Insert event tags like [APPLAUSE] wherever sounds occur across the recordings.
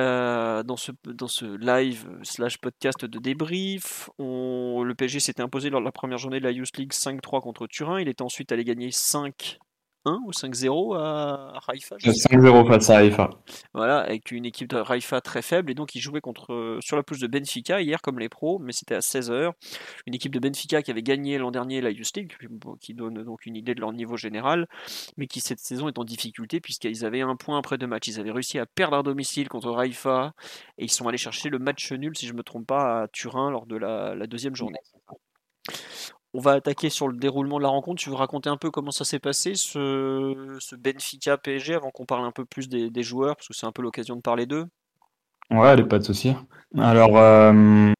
Euh, dans, ce, dans ce live slash podcast de débrief, le PSG s'était imposé lors de la première journée de la Youth League 5-3 contre Turin. Il était ensuite allé gagner 5 1 ou 5-0 à Haïfa 5-0 face à Haïfa. Voilà, avec une équipe de Haïfa très faible. Et donc, ils jouaient contre, euh, sur la pelouse de Benfica hier, comme les pros, mais c'était à 16h. Une équipe de Benfica qui avait gagné l'an dernier la Youth League, qui donne donc une idée de leur niveau général, mais qui cette saison est en difficulté puisqu'ils avaient un point après deux matchs. Ils avaient réussi à perdre à domicile contre Haïfa et ils sont allés chercher le match nul, si je ne me trompe pas, à Turin lors de la, la deuxième journée. On va attaquer sur le déroulement de la rencontre. Tu veux raconter un peu comment ça s'est passé, ce, Benfica PSG, avant qu'on parle un peu plus des, des joueurs, parce que c'est un peu l'occasion de parler d'eux? Ouais, allez, pas de souci. Alors, euh,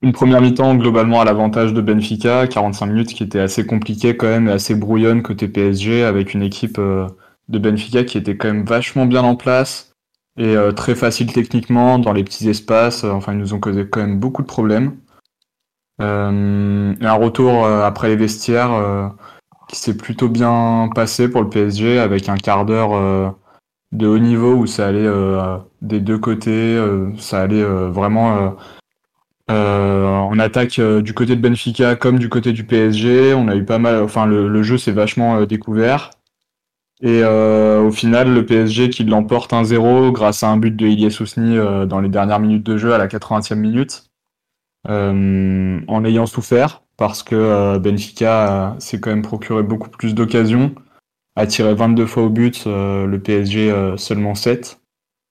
une première mi-temps globalement à l'avantage de Benfica, 45 minutes qui était assez compliquée quand même et assez brouillonne côté PSG, avec une équipe euh, de Benfica qui était quand même vachement bien en place et euh, très facile techniquement dans les petits espaces. Enfin, ils nous ont causé quand même beaucoup de problèmes. Euh, un retour euh, après les vestiaires euh, qui s'est plutôt bien passé pour le PSG avec un quart d'heure de haut niveau où ça allait des deux côtés, ça allait vraiment en attaque du côté de Benfica comme du côté du PSG. On a eu pas mal, enfin le, jeu s'est vachement découvert. Et au final, le PSG qui l'emporte 1-0 grâce à un but de Ilias Ousni dans les dernières minutes de jeu à la 80e minute. Euh, en ayant souffert parce que euh, Benfica s'est quand même procuré beaucoup plus d'occasions, a tiré 22 fois au but, euh, le PSG seulement 7.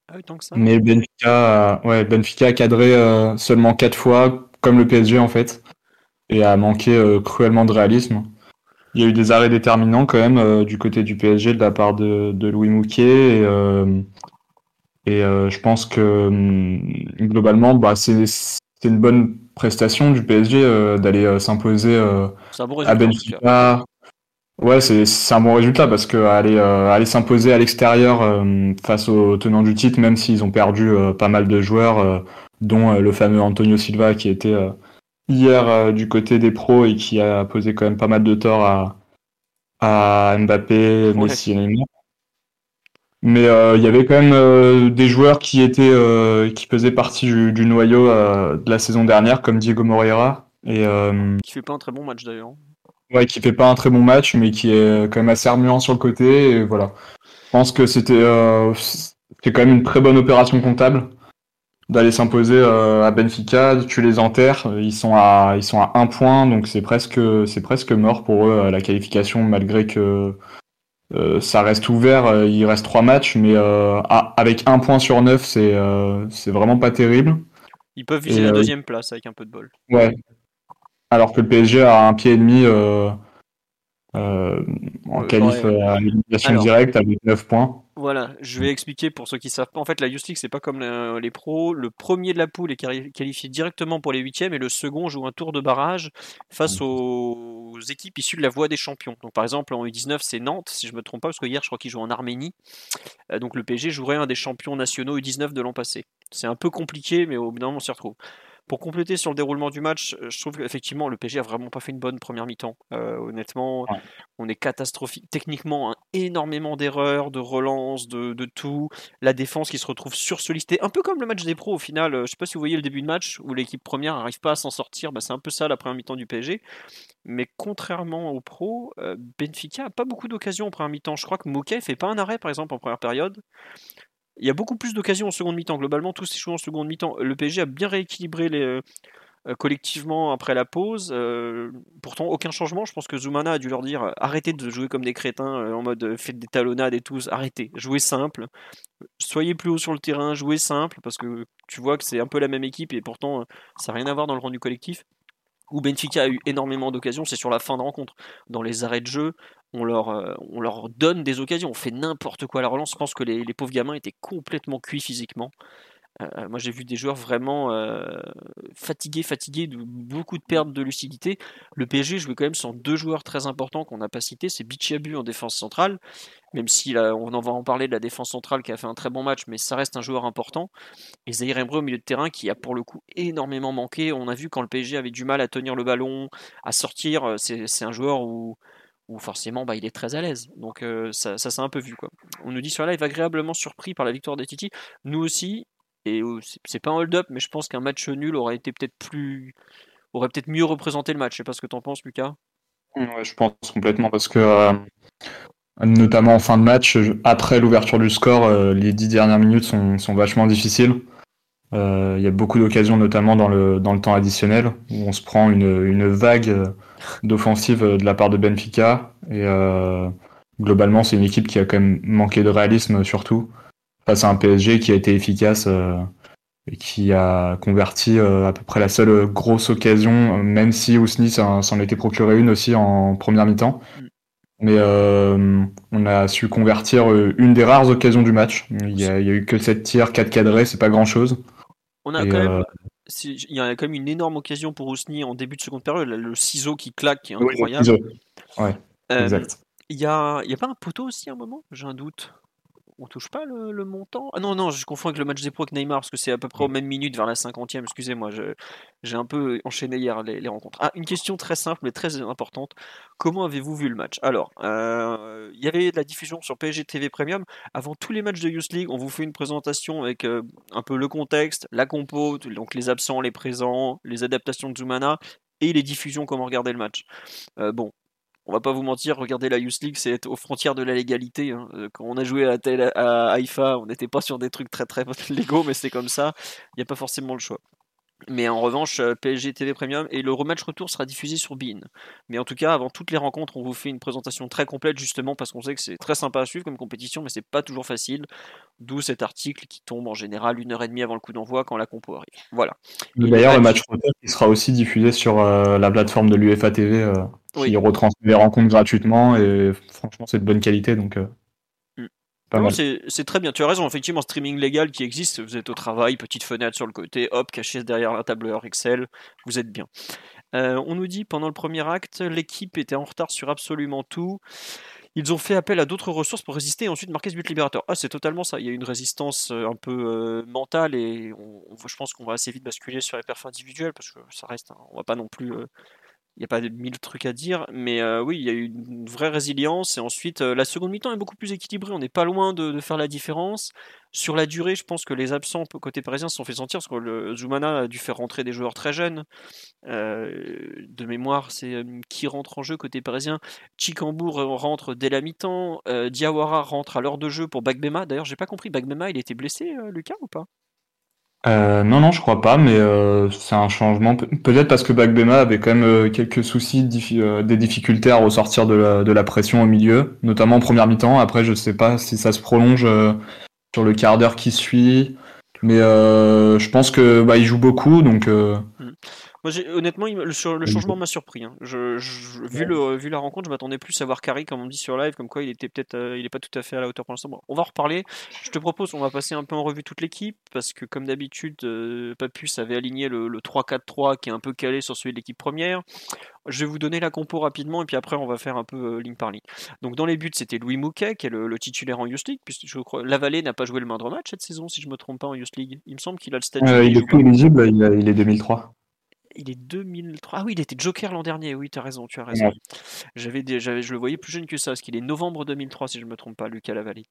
Ah oui, tant que ça. Mais Benfica, ouais, Benfica a cadré seulement 4 fois, comme le PSG en fait, et a manqué cruellement de réalisme. Il y a eu des arrêts déterminants quand même du côté du PSG de la part de, de Louis Mouquet. Et, et je pense que hum, globalement, bah, c'est une bonne prestation du PSG euh, d'aller euh, s'imposer euh, à Benfica. Ouais, c'est un bon résultat parce que aller, aller s'imposer à l'extérieur face aux tenants du titre, même s'ils ont perdu pas mal de joueurs, dont le fameux Antonio Silva qui était hier du côté des pros et qui a posé quand même pas mal de tort à, à Mbappé, Messi et Neymar. Mais euh, il y avait quand même euh, des joueurs qui étaient euh, qui faisaient partie du, noyau de la saison dernière, comme Diego Moreira. Et, qui fait pas un très bon match d'ailleurs. Ouais, qui fait pas un très bon match, mais qui est quand même assez remuant sur le côté. Et voilà. Je pense que c'était c'est quand même une très bonne opération comptable d'aller s'imposer à Benfica. Tu les enterres, ils sont à ils sont à un point, donc c'est presque c'est presque mort pour eux la qualification, malgré que euh, ça reste ouvert, euh, il reste trois matchs, mais euh, avec un point sur neuf, c'est c'est vraiment pas terrible. Ils peuvent viser la deuxième place avec un peu de bol. Ouais. Alors que le PSG a un pied et demi en qualif à l'élimination directe avec 9 points. Voilà, je vais expliquer pour ceux qui savent pas. En fait, la Youth League, c'est pas comme les pros. Le premier de la poule est qualifié directement pour les huitièmes et le second joue un tour de barrage face aux équipes issues de la voie des champions. Donc, par exemple, en U19, c'est Nantes, si je me trompe pas, parce que hier, je crois qu'ils jouent en Arménie. Euh, donc, le PSG jouerait un des champions nationaux U19 de l'an passé. C'est un peu compliqué, mais au bout d'un moment, on s'y retrouve. Pour compléter sur le déroulement du match, euh, je trouve qu'effectivement le PSG a vraiment pas fait une bonne première mi-temps. Euh, honnêtement, on est catastrophique. Techniquement, hein, énormément d'erreurs, de relances, de, tout. La défense qui se retrouve sursollicitée, un peu comme le match des pros au final. Euh, je sais pas si vous voyez le début de match où l'équipe première n'arrive pas à s'en sortir. Bah, c'est un peu ça la première mi-temps du PSG. Mais contrairement aux pros, Benfica a pas beaucoup d'occasions en première mi-temps. Je crois que Moquet fait pas un arrêt par exemple en première période. Il y a beaucoup plus d'occasions en seconde mi-temps. Globalement, tous ces joueurs en seconde mi-temps. Le PSG a bien rééquilibré les, euh, collectivement après la pause. Euh, pourtant, aucun changement. Je pense que Zoumana a dû leur dire arrêtez de jouer comme des crétins euh, en mode faites des talonnades et tout. Arrêtez, jouez simple. Soyez plus haut sur le terrain, jouez simple parce que tu vois que c'est un peu la même équipe et pourtant ça n'a rien à voir dans le rendu collectif où Benfica a eu énormément d'occasions, c'est sur la fin de rencontre. Dans les arrêts de jeu, on leur, on leur donne des occasions, on fait n'importe quoi à la relance. Je pense que les, les pauvres gamins étaient complètement cuits physiquement. Euh, moi, j'ai vu des joueurs vraiment euh, fatigués, fatigués, de beaucoup de pertes de lucidité. Le PSG jouait quand même sans deux joueurs très importants qu'on n'a pas cités. C'est Bichiabu en défense centrale, même si on en va en parler de la défense centrale qui a fait un très bon match, mais ça reste un joueur important. Et Zahir au milieu de terrain qui a pour le coup énormément manqué. On a vu quand le PSG avait du mal à tenir le ballon, à sortir. Euh, c'est un joueur où où forcément bah, il est très à l'aise. Donc ça, ça s'est un peu vu. Quoi. On nous dit sur live agréablement surpris par la victoire des Titi. Nous aussi, et c'est pas un hold-up, mais je pense qu'un match nul aurait été peut-être plus. aurait peut-être mieux représenté le match. Je sais pas ce que t'en penses, Lucas. Ouais, je pense complètement parce que. Euh, notamment en fin de match, après l'ouverture du score, euh, les dix dernières minutes sont, sont vachement difficiles. Euh, il y a beaucoup d'occasions, notamment dans le, dans le temps additionnel, où on se prend une, une vague d'offensive de la part de Benfica. Et globalement, c'est une équipe qui a quand même manqué de réalisme, surtout face à un PSG qui a été efficace euh, et qui a converti euh, à peu près la seule grosse occasion, même si Ousni s'en était procuré une aussi en première mi-temps. Mm. Mais euh, on a su convertir une des rares occasions du match. Il n'y a, eu que 7 tirs, 4 cadrés, c'est pas grand chose. On a quand même il y a quand même une énorme occasion pour Ousni en début de seconde période, le ciseau qui claque, qui est incroyable. ouais, exact. Il y a, y a pas un poteau aussi à un moment? J'ai un doute on touche pas le, montant? Ah non, non, je confonds avec le match des pros avec Neymar, parce que c'est à peu près aux mm. mêmes minutes, vers la 50e, excusez-moi, j'ai un peu enchaîné hier les, rencontres. Ah, une question très simple mais très importante. Comment avez-vous vu le match? Alors, euh, il y avait de la diffusion sur PSG TV Premium. Avant tous les matchs de Youth League, on vous fait une présentation avec euh, un peu le contexte, la compo, donc les absents, les présents, les adaptations de Zumana, et les diffusions, comment regarder le match. Euh, bon, on va pas vous mentir, regarder la Youth League, c'est aux frontières de la légalité. Hein. Euh, quand on a joué à, à Haïfa, on n'était pas sur des trucs très très [LAUGHS] légaux, mais c'est comme ça. Il n'y a pas forcément le choix. Mais en revanche, euh, PSG TV Premium et le rematch retour sera diffusé sur Bean. Mais en tout cas, avant toutes les rencontres, on vous fait une présentation très complète justement parce qu'on sait que c'est très sympa à suivre comme compétition, mais c'est pas toujours facile. D'où cet article qui tombe en général une heure et demie avant le coup d'envoi quand la compo arrive. Voilà. D'ailleurs, le match retour sera aussi diffusé sur euh, la plateforme de l'UFA TV euh, qui retransmet les rencontres gratuitement et franchement, c'est de bonne qualité donc. C'est très bien, tu as raison, effectivement, streaming légal qui existe, vous êtes au travail, petite fenêtre sur le côté, hop, caché derrière un tableur Excel, vous êtes bien. Euh, on nous dit pendant le premier acte, l'équipe était en retard sur absolument tout. Ils ont fait appel à d'autres ressources pour résister et ensuite marquer ce but libérateur. Ah, c'est totalement ça. Il y a une résistance euh, un peu euh, mentale et je pense qu'on va assez vite basculer sur les perfs individuels parce que ça reste. on va pas non plus il n'y a pas mille trucs à dire, mais euh, oui, il y a eu une vraie résilience. Et ensuite, euh, la seconde mi-temps est beaucoup plus équilibrée. On n'est pas loin de, faire la différence. Sur la durée, je pense que les absents côté parisien se sont fait sentir, parce que le Zumana a dû faire rentrer des joueurs très jeunes. Euh, de mémoire, c'est qui rentre en jeu côté parisien? Chikambour rentre dès la mi-temps. Diawara rentre à l'heure de jeu pour Bagbema. D'ailleurs, j'ai pas compris, Bagbema, il était blessé, Lucas, ou pas? Euh, non, non, je crois pas, mais euh, c'est un changement. Peut-être parce que Bagbema avait quand même euh, quelques soucis, des difficultés à ressortir de la, de la pression au milieu, notamment en première mi-temps. Après, je sais pas si ça se prolonge sur le quart d'heure qui suit, mais je pense que bah, il joue beaucoup, donc. Honnêtement, le, changement m'a surpris. Hein. Je, vu, le, vu la rencontre, je m'attendais plus à voir Carrie, comme on dit sur live, comme quoi il était peut-être, euh, il est pas tout à fait à la hauteur pour l'instant. on va en reparler. Je te propose, on va passer un peu en revue toute l'équipe, parce que comme d'habitude, euh, Papus avait aligné le, 3-4-3 qui est un peu calé sur celui de l'équipe première. Je vais vous donner la compo rapidement, et puis après, on va faire un peu euh, ligne par ligne. Donc dans les buts, c'était Louis Mouquet, qui est le, titulaire en Youth League, puisque je crois Lavalée n'a pas joué le moindre match cette saison, si je me trompe pas en Youth League. Il me semble qu'il a le statut. il est plus éligible, il, il est 2003 il est 2003. Ah oui, il était Joker l'an dernier. Oui, tu as raison, tu as raison. J'avais, je le voyais plus jeune que ça, parce qu'il est novembre 2003, si je ne me trompe pas, Lucas Lavalli.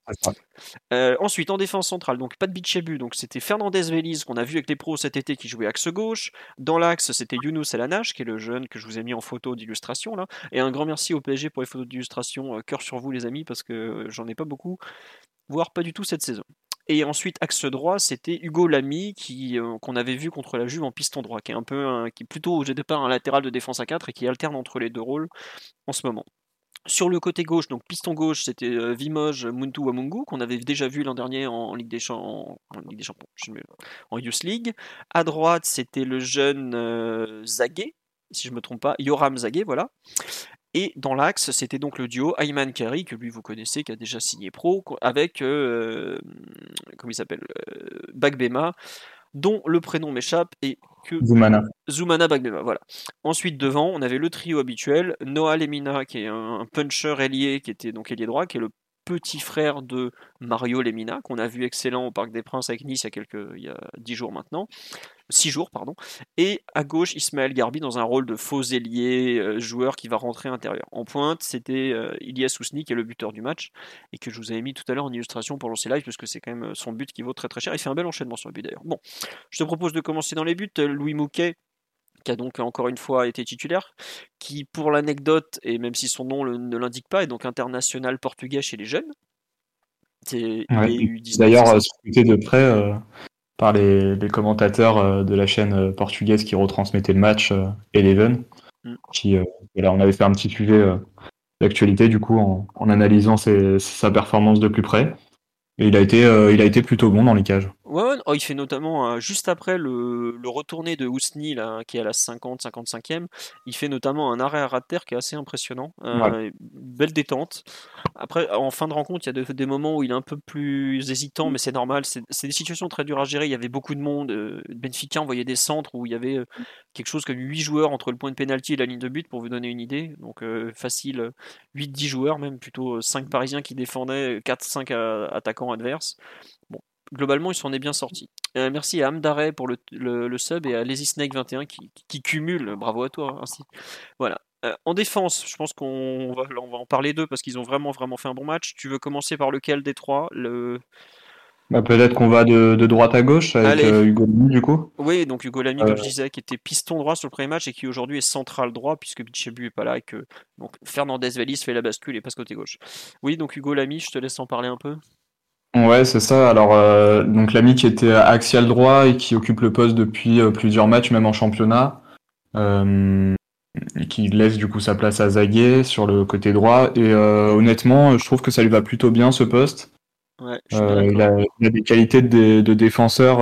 Euh, ensuite, en défense centrale, donc pas de Bichebu, donc c'était Fernandez Veliz qu'on a vu avec les pros cet été qui jouait axe gauche. Dans l'axe, c'était Younous Elanache, qui est le jeune que je vous ai mis en photo d'illustration là. Et un grand merci au PSG pour les photos d'illustration. Euh, cœur sur vous, les amis, parce que euh, j'en ai pas beaucoup, voire pas du tout cette saison. Et ensuite, axe droit, c'était Hugo Lamy, qui, euh, qu'on avait vu contre la Juve en piston droit, qui est un peu, qui plutôt au départ un latéral de défense à 4 et qui alterne entre les deux rôles en ce moment. Sur le côté gauche, donc piston gauche, c'était euh, Vimoj Muntu Wamungu, qu'on avait déjà vu l'an dernier en, Ligue des Champions, en, Youth League. À droite, c'était le jeune euh, Zaguet, si je ne me trompe pas, Yoram Zaguet, voilà. Et dans l'axe, c'était donc le duo Ayman Kari, que lui vous connaissez, qui a déjà signé pro, avec, euh, comment il s'appelle, euh, Bagbema, dont le prénom m'échappe et que... Zoumana. Zoumana Bagbema, voilà. Ensuite, devant, on avait le trio habituel, Noah Lemina, qui est un puncher ailier, qui était donc ailier droit, qui est le petit frère de Mario Lemina, qu'on a vu excellent au Parc des Princes avec Nice il y a, quelques, il y a 10 jours maintenant. 6 jours, pardon. Et à gauche, Ismaël Garbi dans un rôle de faux ailier, euh, joueur qui va rentrer intérieur. En pointe, c'était euh, Ilias Ousni qui est le buteur du match et que je vous avais mis tout à l'heure en illustration pour lancer live parce que c'est quand même son but qui vaut très très cher. Il fait un bel enchaînement sur le but d'ailleurs. Bon, je te propose de commencer dans les buts. Louis Mouquet, qui a donc encore une fois été titulaire, qui pour l'anecdote, et même si son nom ne l'indique pas, est donc international portugais chez les jeunes. D'ailleurs, scruté de près euh, par les, commentateurs euh, de la chaîne euh, portugaise qui retransmettait le match Eleven, mm. qui, on avait fait un petit sujet d'actualité du coup en, analysant sa performance de plus près. Et il a été, il a été plutôt bon dans les cages. Ouais, oh, il fait notamment, euh, juste après le, le, retourné de Ousni, là, qui est à la 50-55e, il fait notamment un arrêt à ras de terre qui est assez impressionnant. Euh, belle détente. Après, en fin de rencontre, il y a des moments où il est un peu plus hésitant, mais c'est normal. C'est des situations très dures à gérer. Il y avait beaucoup de monde. Euh, Benfica envoyait des centres où il y avait quelque chose comme 8 joueurs entre le point de pénalty et la ligne de but, pour vous donner une idée. Donc, facile, 8-10 joueurs, même plutôt 5 Parisiens qui défendaient, 4-5 attaquants adverses globalement, il s'en est bien sorti. Euh, merci à Amdare pour le, le, sub et à Lazy Snake 21 qui, qui, cumule. Bravo à toi. Ainsi. Voilà. Euh, en défense, je pense qu'on va, on va en parler d'eux parce qu'ils ont vraiment, vraiment fait un bon match. Tu veux commencer par lequel des trois? Le... Bah, peut-être qu'on va de, de, droite à gauche avec euh, Hugo Lamy du coup. Oui, donc Hugo Lamy, comme je disais, qui était piston droit sur le premier match et qui aujourd'hui est central droit puisque Bichebu est pas là et que donc Fernandez Valis fait la bascule et passe côté gauche. Oui, donc Hugo Lamy, je te laisse en parler un peu. Ouais, c'est ça. Alors, euh, donc l'ami qui était axial droit et qui occupe le poste depuis euh, plusieurs matchs, même en championnat, euh, qui laisse du coup sa place à Zaguet sur le côté droit. Et honnêtement, je trouve que ça lui va plutôt bien ce poste. Ouais, il, a, des qualités de, de défenseur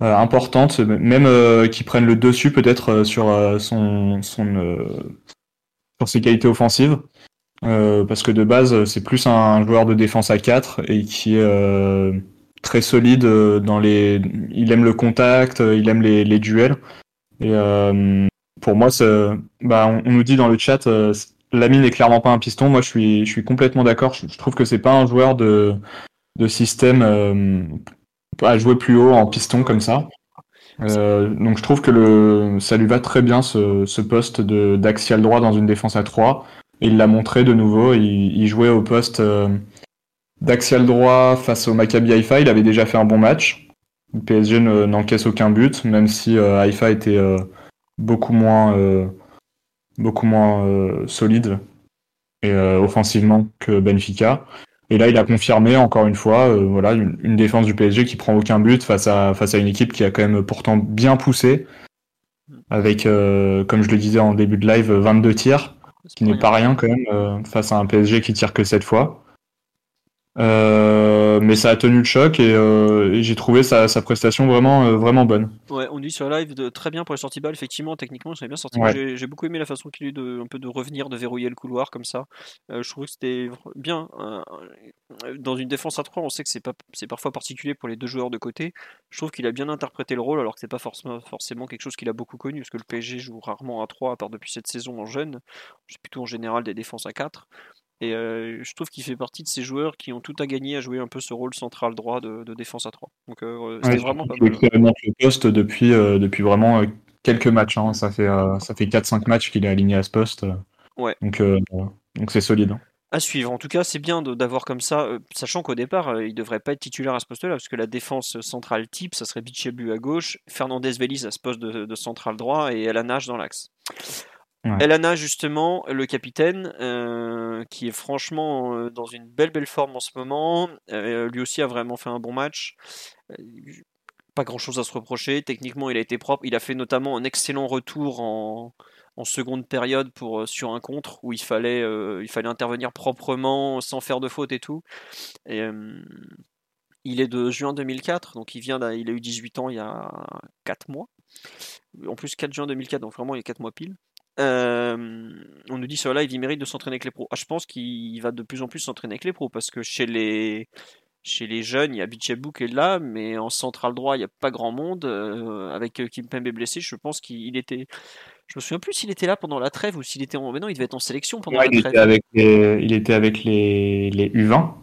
importantes, même qui prennent le dessus peut-être sur son, son sur ses qualités offensives. Euh, parce que de base, c'est plus un joueur de défense à 4 et qui est euh, très solide euh, dans les. Il aime le contact, il aime les, les duels. Et pour moi, bah, on, on, nous dit dans le chat, Lamine n'est clairement pas un piston. Moi, je suis, je suis complètement d'accord. Je, trouve que c'est pas un joueur de, de système à jouer plus haut en piston comme ça. donc je trouve que le, ça lui va très bien ce, ce poste d'axial droit dans une défense à 3 il l'a montré de nouveau. Il, jouait au poste euh, d'axial droit face au Maccabi Haïfa. Il avait déjà fait un bon match. Le PSG n'encaisse aucun but, même si euh, Haïfa était euh, beaucoup moins, beaucoup moins solide et offensivement que Benfica. Et là, il a confirmé encore une fois, voilà, une, défense du PSG qui prend aucun but face à face à une équipe qui a quand même pourtant bien poussé, avec, comme je le disais en début de live, 22 tirs. Ce qui n'est pas rien quand même euh, face à un PSG qui tire que cette fois. Euh, mais ça a tenu le choc et, euh, j'ai trouvé sa, prestation vraiment, vraiment bonne. Ouais, on dit sur live de très bien pour les sorties balles. Effectivement, techniquement, ça bien sorti. J'ai beaucoup aimé la façon qu'il a eu de, un peu de revenir, de verrouiller le couloir comme ça. je trouve que c'était bien. dans une défense à 3, on sait que c'est pas, c'est parfois particulier pour les deux joueurs de côté. Je trouve qu'il a bien interprété le rôle alors que c'est pas forcément, forcément quelque chose qu'il a beaucoup connu parce que le PSG joue rarement à 3 à part depuis cette saison en jeune. C'est plutôt en général des défenses à 4. Et euh, je trouve qu'il fait partie de ces joueurs qui ont tout à gagner à jouer un peu ce rôle central droit de, défense à 3. Donc euh, c'était vraiment pas mal. Il le poste depuis, euh, depuis vraiment quelques matchs. Hein. Ça fait, ça fait 4-5 matchs qu'il est aligné à ce poste. Ouais. Donc donc c'est solide. Hein. À suivre. En tout cas, c'est bien d'avoir comme ça, sachant qu'au départ, il ne devrait pas être titulaire à ce poste-là, parce que la défense centrale type, ça serait Bichebu à gauche, Fernandez Vélis à ce poste de, de central droit et Elanage dans l'axe. Elana, justement, le capitaine, euh, qui est franchement euh, dans une belle belle forme en ce moment, euh, lui aussi a vraiment fait un bon match. pas grand chose à se reprocher. Techniquement, il a été propre. Il a fait notamment un excellent retour en, seconde période pour, sur un contre où il fallait, intervenir proprement, sans faire de faute et tout. Et, il est de juin 2004, donc il, vient il a eu 18 ans il y a 4 mois. En plus, 4 juin 2004, donc vraiment il y a 4 mois pile. On nous dit sur live, il mérite de s'entraîner avec les pros. Ah, je pense qu'il va de plus en plus s'entraîner avec les pros parce que chez les, chez les jeunes, il y a Bichebou qui est là, mais en central droit, il n'y a pas grand monde. avec Kim Pembe blessé, je pense qu'il était. Je me souviens plus s'il était là pendant la trêve ou s'il était en. Mais non, il devait être en sélection pendant la il trêve. Était avec les... Il était avec les, les U20.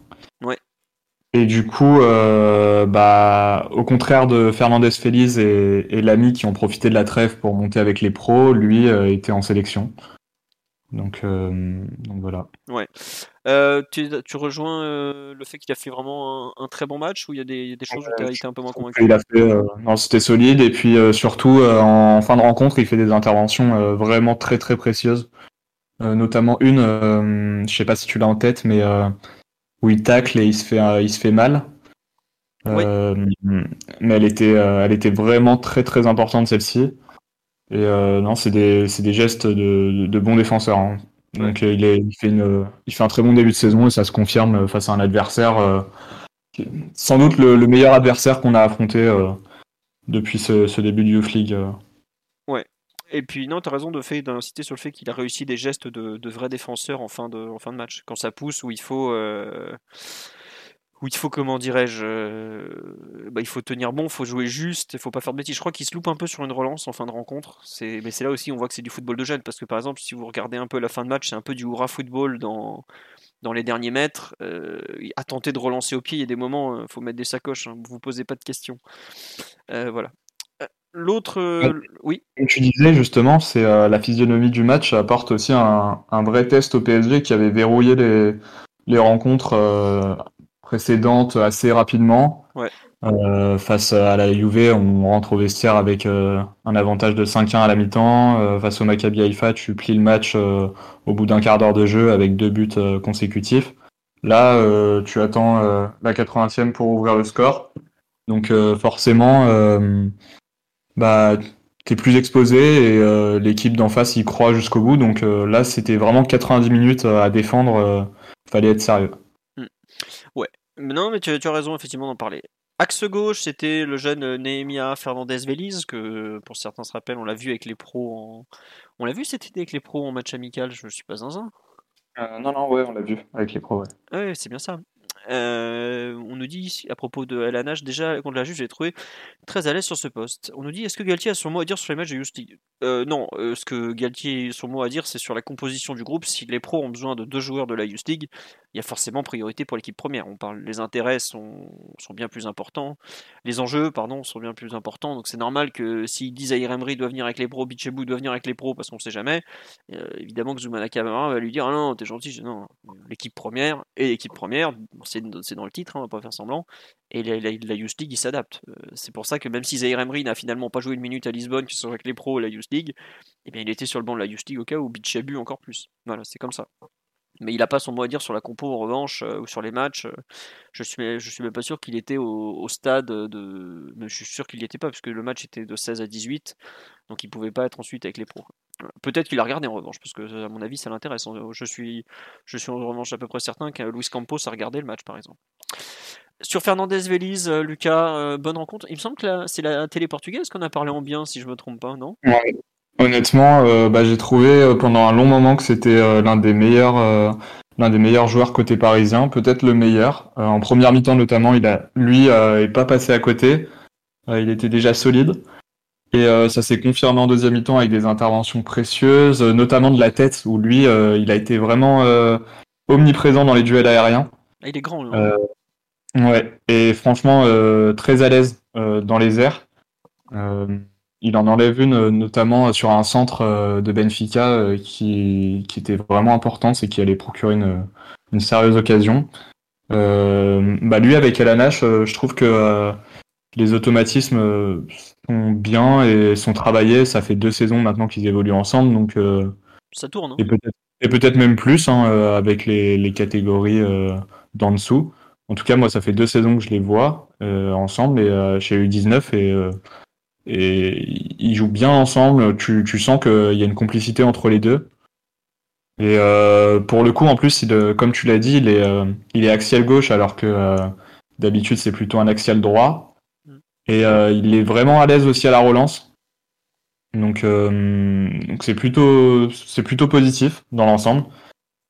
Et du coup, euh, bah, au contraire de Fernandez Feliz et, et l'ami qui ont profité de la trêve pour monter avec les pros, lui euh, était en sélection. Donc, euh, donc voilà. Ouais. Tu, tu, rejoins le fait qu'il a fait vraiment un, un, très bon match ou il y a des, des choses où tu as été un peu moins convaincu? Il a fait, non, c'était solide et puis surtout en fin de rencontre, il fait des interventions vraiment très très précieuses. notamment une, je sais pas si tu l'as en tête, mais où il tacle et il se fait, il se fait mal. Oui. mais elle était, elle était vraiment très très importante celle-ci. Et euh, non, c'est des, des, gestes de, de bons défenseurs. Hein. Donc ouais. il, est, il, fait une, il fait un très bon début de saison et ça se confirme face à un adversaire, euh, sans doute le, le meilleur adversaire qu'on a affronté euh, depuis ce, ce, début du Youth League. Et puis non, tu as raison de fait d'inciter sur le fait qu'il a réussi des gestes de, de vrais défenseurs en fin de, en fin de match. Quand ça pousse, où il faut où il faut, comment dirais-je, euh, bah, il faut tenir bon, il faut jouer juste, il faut pas faire de bêtises. Je crois qu'il se loupe un peu sur une relance en fin de rencontre. Mais c'est là aussi on voit que c'est du football de jeunes, parce que par exemple, si vous regardez un peu la fin de match, c'est un peu du hurrah football dans, dans les derniers mètres. Euh, à tenter de relancer au pied, il y a des moments, il euh, faut mettre des sacoches, hein, vous vous posez pas de questions. Euh, voilà. L'autre, oui. Comme tu disais justement, c'est la physionomie du match apporte aussi un, un, vrai test au PSG qui avait verrouillé les, les rencontres précédente assez rapidement. Ouais. Euh, face à la Juve, on rentre au vestiaire avec euh, un avantage de 5-1 à la mi-temps. Euh, face au Maccabi Haïfa, tu plies le match euh, au bout d'un quart d'heure de jeu avec deux buts euh, consécutifs. Là, euh, tu attends la 80e pour ouvrir le score. Donc forcément, bah, tu es plus exposé et l'équipe d'en face y croit jusqu'au bout. Donc là, c'était vraiment 90 minutes à défendre. fallait être sérieux. Ouais. Non, mais tu, tu as raison effectivement d'en parler. Axe gauche, c'était le jeune Nehemia Fernandez Veliz, que pour certains se rappellent, on l'a vu avec les pros en... On l'a vu cet été avec les pros en match amical, je ne suis pas zinzin. Euh, non, non, ouais, on l'a vu avec les pros, ouais. Ouais, c'est bien ça. Euh, on nous dit ici, à propos de LNH, déjà contre la juge, j'ai trouvé très à l'aise sur ce poste. On nous dit est-ce que Galtier a son mot à dire sur les matchs de League euh, Non, euh, ce que Galtier a son mot à dire, c'est sur la composition du groupe. Si les pros ont besoin de deux joueurs de la Youth il y a forcément priorité pour l'équipe première. On parle, les intérêts sont, sont bien plus importants, les enjeux, pardon, sont bien plus importants. Donc c'est normal que s'ils disent Emery doit venir avec les pros, Bichebou doit venir avec les pros, parce qu'on sait jamais. Euh, évidemment que Zoumana Kamara va lui dire ah non, t'es gentil, non, l'équipe première et l'équipe première, c'est dans le titre, hein, on va pas faire semblant. Et la, la, League, il s'adapte. Euh, c'est pour ça que même si Zaire n'a finalement pas joué une minute à Lisbonne, que ce soit avec les pros la Youth League, eh bien, il était sur le banc de la Youth League au cas où Bichabu encore plus. Voilà, c'est comme ça. Mais il n'a pas son mot à dire sur la compo en revanche euh, ou sur les matchs. Euh, je suis, je suis même pas sûr qu'il était au, stade de. Je suis sûr qu'il n'y était pas, puisque le match était de 16 à 18. Donc il pouvait pas être ensuite avec les pros. Peut-être qu'il a regardé en revanche, parce que à mon avis ça l'intéresse. Je suis, je suis en revanche à peu près certain que Luis Campos a regardé le match par exemple. Sur Fernandez Veliz, euh, Lucas, bonne rencontre. Il me semble que c'est la télé portugaise qu'on a parlé en bien, si je me trompe pas, non? Honnêtement, euh, bah, j'ai trouvé euh, pendant un long moment que c'était euh, l'un des meilleurs, l'un des meilleurs joueurs côté parisien, peut-être le meilleur. en première mi-temps notamment, il a, lui, est pas passé à côté. il était déjà solide. Et ça s'est confirmé en deuxième mi-temps avec des interventions précieuses, notamment de la tête, où lui, il a été vraiment omniprésent dans les duels aériens. Ah, il est grand, là. Ouais, et franchement, très à l'aise dans les airs. Il en enlève une notamment sur un centre de Benfica qui, qui était vraiment importante et qui allait procurer une, une sérieuse occasion. Euh, bah lui avec Elanache, je trouve que les automatismes sont bien et sont travaillés. Ça fait deux saisons maintenant qu'ils évoluent ensemble, donc ça tourne. Hein. Et peut-être et peut-être même plus hein, avec les, les catégories d'en dessous. En tout cas, moi, ça fait deux saisons que je les vois ensemble et chez U19 et et ils jouent bien ensemble. Tu, tu sens qu'il y a une complicité entre les deux. Et euh, pour le coup, en plus, il, comme tu l'as dit, il est, euh, il est axial gauche alors que euh, d'habitude c'est plutôt un axial droit. Et il est vraiment à l'aise aussi à la relance. Donc donc c'est plutôt c'est plutôt positif dans l'ensemble.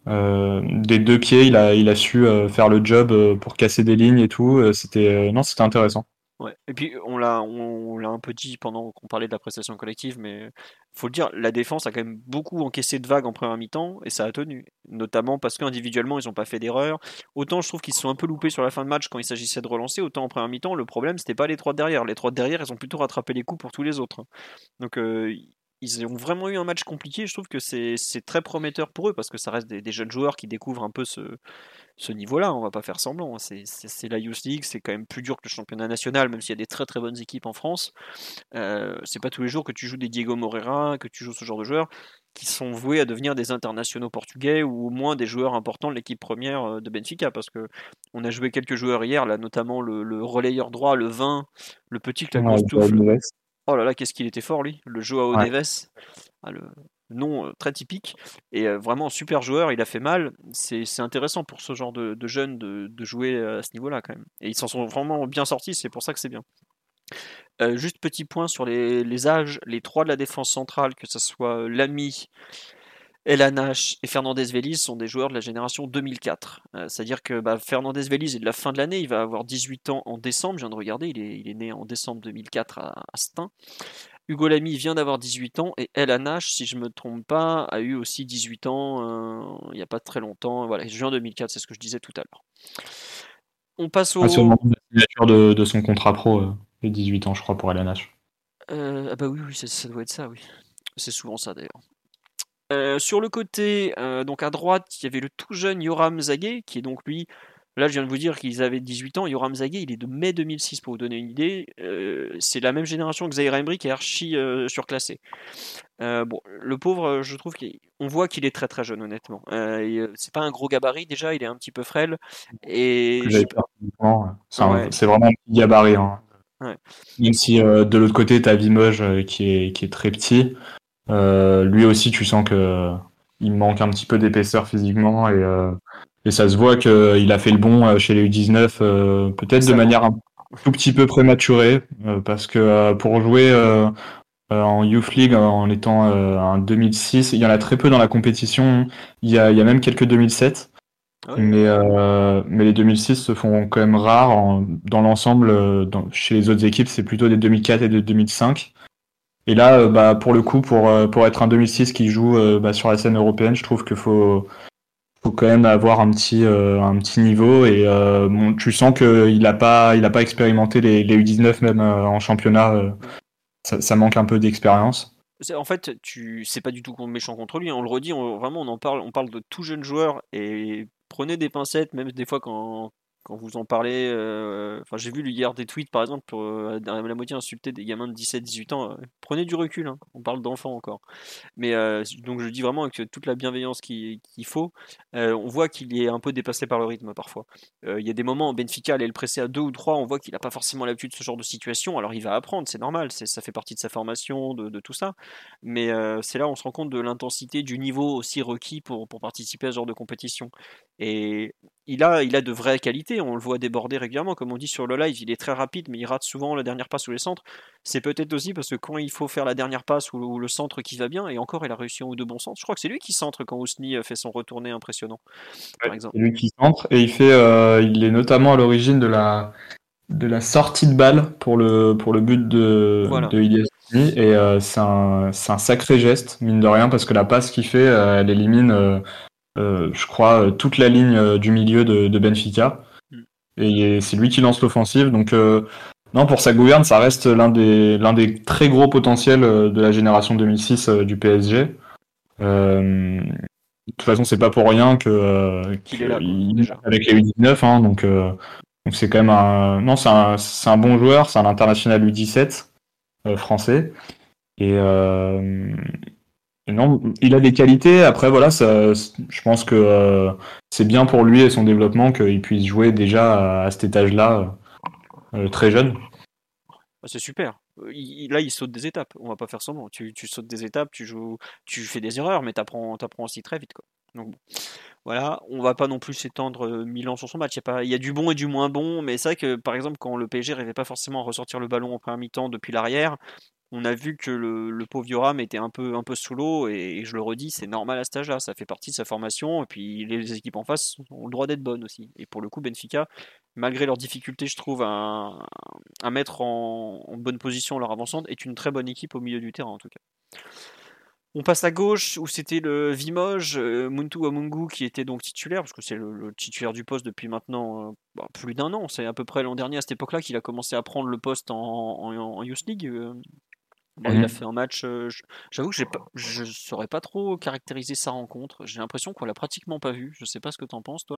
des deux pieds, il a, il a su faire le job pour casser des lignes et tout. C'était non, c'était intéressant. Ouais. Et puis on l'a on, l'a un peu dit pendant qu'on parlait de la prestation collective, mais faut le dire, la défense a quand même beaucoup encaissé de vagues en première mi-temps et ça a tenu. Notamment parce qu'individuellement ils n'ont pas fait d'erreur. Autant je trouve qu'ils se sont un peu loupés sur la fin de match quand il s'agissait de relancer, autant en première mi-temps le problème c'était pas les trois de derrière. Les trois de derrière ils ont plutôt rattrapé les coups pour tous les autres. Donc euh, ils ont vraiment eu un match compliqué. Je trouve que c'est très prometteur pour eux parce que ça reste des, jeunes joueurs qui découvrent un peu ce, ce niveau-là. On va pas faire semblant. Hein. C'est la Youth League, c'est quand même plus dur que le championnat national, même s'il y a des très très bonnes équipes en France. Euh, c'est pas tous les jours que tu joues des Diego Moreira, que tu joues ce genre de joueurs qui sont voués à devenir des internationaux portugais ou au moins des joueurs importants de l'équipe première euh, de Benfica parce que on a joué quelques joueurs hier là notamment le, relayeur droit le 20 le petit que Oh là là, qu'est-ce qu'il était fort lui, le Joao ouais. Neves. Ah, le nom euh, très typique. Et euh, vraiment super joueur, il a fait mal. C'est intéressant pour ce genre de, jeunes de, jouer euh, à ce niveau-là quand même. Et ils s'en sont vraiment bien sortis, c'est pour ça que c'est bien. juste petit point sur les, les, âges, les trois de la défense centrale, que ce soit Lamy, Elanash et Fernandez Veliz sont des joueurs de la génération 2004. Euh, c'est-à-dire que bah, Fernandez Veliz est de la fin de l'année, il va avoir 18 ans en décembre, je viens de regarder, il est, né en décembre 2004 à, Stein. Hugo Lamy vient d'avoir 18 ans et Elanash, si je ne me trompe pas, a eu aussi 18 ans euh, il n'y a pas très longtemps. Voilà, juin 2004, c'est ce que je disais tout à l'heure. On passe au. Ah, moment de la signature de, son contrat pro, euh, les 18 ans, je crois, pour Elanash. ah bah oui, oui ça doit être ça, oui. C'est souvent ça d'ailleurs. Euh, sur le côté, euh, donc à droite, il y avait le tout jeune Yoram Zagé, qui est donc lui, là je viens de vous dire qu'ils avaient 18 ans, Yoram Zagé, il est de mai 2006 pour vous donner une idée, euh, c'est la même génération que Zaire Emery qui est archi surclassé. bon, le pauvre, je trouve qu'on voit qu'il est très très jeune honnêtement. c'est pas un gros gabarit déjà, il est un petit peu frêle. Et c'est vraiment un petit gabarit. Hein. Même si de l'autre côté, tu as Vimoge qui est, qui est très petit. Euh, lui aussi, tu sens que euh, il manque un petit peu d'épaisseur physiquement et, euh, et ça se voit qu'il a fait le bon chez les U19, peut-être de manière un tout petit peu prématurée, parce que pour jouer en Youth League en étant en 2006, il y en a très peu dans la compétition. Il y a, il y a même quelques 2007. Ah mais, mais les 2006 se font quand même rares dans l'ensemble. chez les autres équipes, c'est plutôt des 2004 et des 2005. Et là, euh, bah, pour le coup, pour, euh, pour être un 2006 qui joue euh, bah, sur la scène européenne, je trouve qu'il faut, faut quand même avoir un petit, un petit niveau. Et tu sens qu'il n'a pas, pas expérimenté les, les U19 même en championnat. Ça, manque un peu d'expérience. En fait, tu c'est pas du tout méchant contre lui. Hein. On le redit, vraiment, on en parle. On parle de tout jeune joueur et prenez des pincettes, même des fois quand, quand vous en parlez, euh, enfin j'ai vu hier des tweets par exemple pour euh, la moitié insulter des gamins de 17-18 ans. Euh, prenez du recul, hein, on parle d'enfants encore. Mais donc je dis vraiment avec toute la bienveillance qu'il faut, on voit qu'il est un peu dépassé par le rythme parfois. Il y a des moments où Benfica allait le presser à deux ou trois, on voit qu'il n'a pas forcément l'habitude de ce genre de situation. Alors il va apprendre, c'est normal, ça fait partie de sa formation, de, tout ça. Mais c'est là où on se rend compte de l'intensité, du niveau aussi requis pour, pour participer à ce genre de compétition. Et il a, il a de vraies qualités, on le voit déborder régulièrement, comme on dit sur le live, il est très rapide, mais il rate souvent la dernière passe ou les centres. C'est peut-être aussi parce que quand il faut faire la dernière passe ou, le centre qui va bien, et encore il a réussi un ou deux bons centres, je crois que c'est lui qui centre quand Ousni fait son retourné impressionnant, par exemple. C'est lui qui centre, et il, fait, euh, il est notamment à l'origine de la, de la sortie de balle pour le, pour le but de, de et euh, c'est un, un, sacré geste, mine de rien, parce que la passe qu'il fait, euh, elle élimine euh, je crois, euh, toute la ligne euh, du milieu de, Benfica. Mm. Et c'est lui qui lance l'offensive. Donc, non, pour sa gouverne, ça reste l'un des, l'un des très gros potentiels de la génération 2006 du PSG. de toute façon, c'est pas pour rien que qu'il est là, avec les U19, hein, donc donc c'est quand même un non, c'est un, un bon joueur, c'est un international U17 français et non, il a des qualités. Après, voilà, je pense que euh, c'est bien pour lui et son développement qu'il puisse jouer déjà à, cet étage-là, euh, très jeune. Bah, c'est super. là, il saute des étapes. On va pas faire semblant. Tu, tu sautes des étapes, tu joues, tu fais des erreurs, mais tu apprends, aussi très vite. Quoi. Donc, voilà, on va pas non plus s'étendre euh, mille ans sur son match. Il y, a y a du bon et du moins bon, mais c'est vrai que par exemple, quand le PSG n'arrivait pas forcément à ressortir le ballon en première mi-temps depuis l'arrière, on a vu que le, pauvre était un peu, sous l'eau, et, je le redis, c'est normal à cet âge-là, ça fait partie de sa formation, et puis les équipes en face ont le droit d'être bonnes aussi. Et pour le coup, Benfica, malgré leurs difficultés, je trouve, à, mettre en, bonne position leur avançante, est une très bonne équipe au milieu du terrain en tout cas. On passe à gauche où c'était le Vimoge, euh, Muntu Amungu qui était donc titulaire, parce que c'est le, titulaire du poste depuis maintenant euh, bah, plus d'un an. C'est à peu près l'an dernier à cette époque-là qu'il a commencé à prendre le poste en, en, League. Euh. Il a mhm. fait un match. J'avoue que je ne saurais pas trop caractériser sa rencontre. J'ai l'impression qu'on l'a pratiquement pas vu. Je sais pas ce que tu en penses, toi.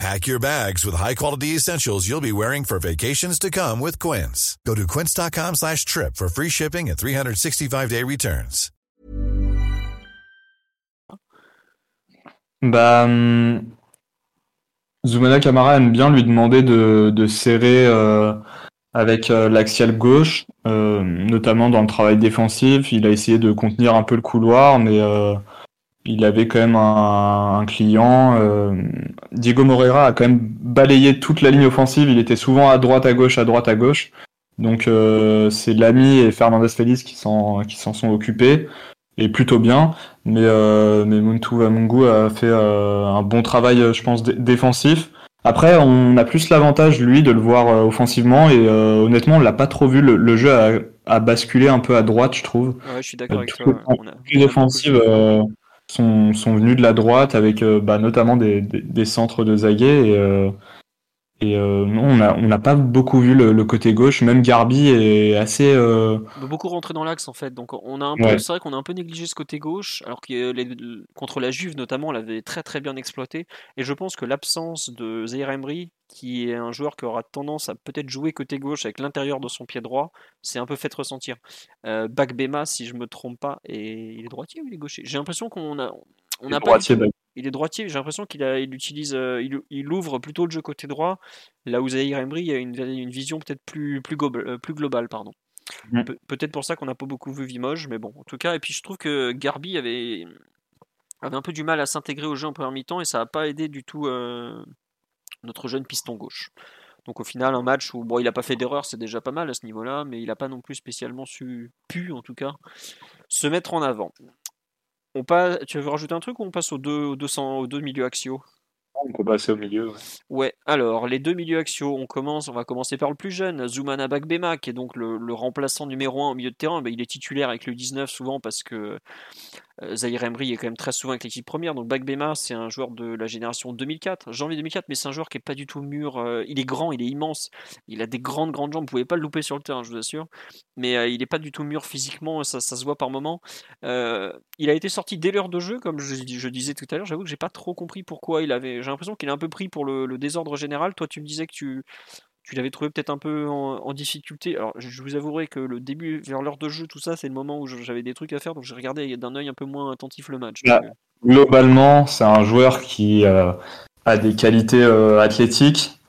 Pack your bags with high-quality essentials you'll be wearing for vacations to come with Quince. Go to quince.com slash trip for free shipping and 365-day returns. Bah, Zoumana Kamara aime bien lui demander de, de serrer euh, avec euh, l'axial gauche, euh, notamment dans le travail défensif. Il a essayé de contenir un peu le couloir, mais... Il avait quand même un, client. Euh, Diego Moreira a quand même balayé toute la ligne offensive. Il était souvent à droite, à gauche, à droite, à gauche. Donc euh, c'est Lamy et Fernandez Félix qui s'en qui s'en sont occupés et plutôt bien. Mais euh, mais Muntu Vamungu a fait euh, un bon travail, je pense, défensif. Après, on a plus l'avantage lui de le voir offensivement et honnêtement, on l'a pas trop vu. Le, jeu a, a, basculé un peu à droite, je trouve. Ouais, je suis d'accord avec toi. Plus offensive sont, sont venus de la droite avec euh, bah, notamment des, des, centres de Zague et, euh, et euh, non, on n'a on pas beaucoup vu le, côté gauche. Même Garbi est assez. Euh... Beaucoup rentrer dans l'axe en fait. Donc on a un peu, c'est vrai qu'on a un peu négligé ce côté gauche, alors que les, contre la Juve notamment, on l'avait très très bien exploité. Et je pense que l'absence de Zaire Emery, qui est un joueur qui aura tendance à peut-être jouer côté gauche avec l'intérieur de son pied droit, c'est un peu fait ressentir. Euh, Bagbema, si je me trompe pas, et il est droitier ou il est gaucher? J'ai l'impression qu'on a, on a pas il est droitier, j'ai l'impression qu'il il utilise, euh, il, ouvre plutôt le jeu côté droit, là où Zahir Emery a une, une vision peut-être plus, plus, euh, plus globale. Pardon. Mm. peut-être pour ça qu'on n'a pas beaucoup vu Vimoge, mais bon, en tout cas, et puis je trouve que Garbi avait, avait un peu du mal à s'intégrer au jeu en première mi-temps et ça n'a pas aidé du tout euh, notre jeune piston gauche. Donc au final, un match où bon, il n'a pas fait d'erreur, c'est déjà pas mal à ce niveau-là, mais il n'a pas non plus spécialement su, pu en tout cas, se mettre en avant. On passe, tu veux rajouter un truc ou on passe aux deux, aux deux milieux axiaux? On peut passer au milieu. Ouais. alors les deux milieux axiaux, on commence, on va commencer par le plus jeune, Zoumana Bagbema, qui est donc le, remplaçant numéro 1 au milieu de terrain. Ben, il est titulaire avec le 19 souvent parce que Zahir Emery est quand même très souvent avec l'équipe première. Donc Bagbema, c'est un joueur de la génération 2004, janvier 2004, mais c'est un joueur qui est pas du tout mûr. Euh, il est grand, il est immense, il a des grandes grandes jambes. Vous pouvez pas le louper sur le terrain, je vous assure. Mais euh, il est pas du tout mûr physiquement, ça, se voit par moment. il a été sorti dès l'heure de jeu, comme je, disais tout à l'heure. J'avoue que j'ai pas trop compris pourquoi il avait. J'ai l'impression qu'il est un peu pris pour le, désordre général. Toi, tu me disais que tu tu l'avais trouvé peut-être un peu en, difficulté. Alors, je vous avouerai que le début, vers l'heure de jeu, tout ça, c'est le moment où j'avais des trucs à faire, donc j'ai regardé d'un œil un peu moins attentif le match. Bah, globalement, c'est un joueur qui euh, a des qualités euh, athlétiques,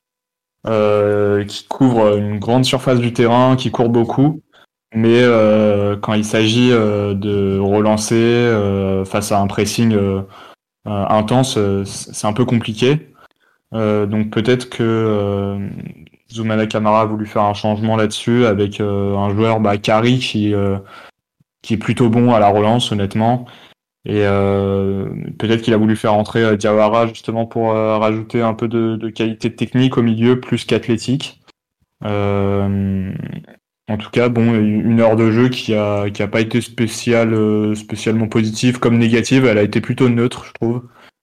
euh, qui couvre une grande surface du terrain, qui court beaucoup. Mais quand il s'agit de relancer face à un pressing intense, c'est un peu compliqué. donc peut-être que Zoumana Camara a voulu faire un changement là-dessus avec euh, un joueur, bah, Kari, qui, euh, qui est plutôt bon à la relance, honnêtement. Et euh, peut-être qu'il a voulu faire entrer Diawara justement pour rajouter un peu de, qualité technique au milieu plus qu'athlétique. en tout cas, bon, une heure de jeu qui a pas été spécial, spécialement positive comme négative, elle a été plutôt neutre, je trouve.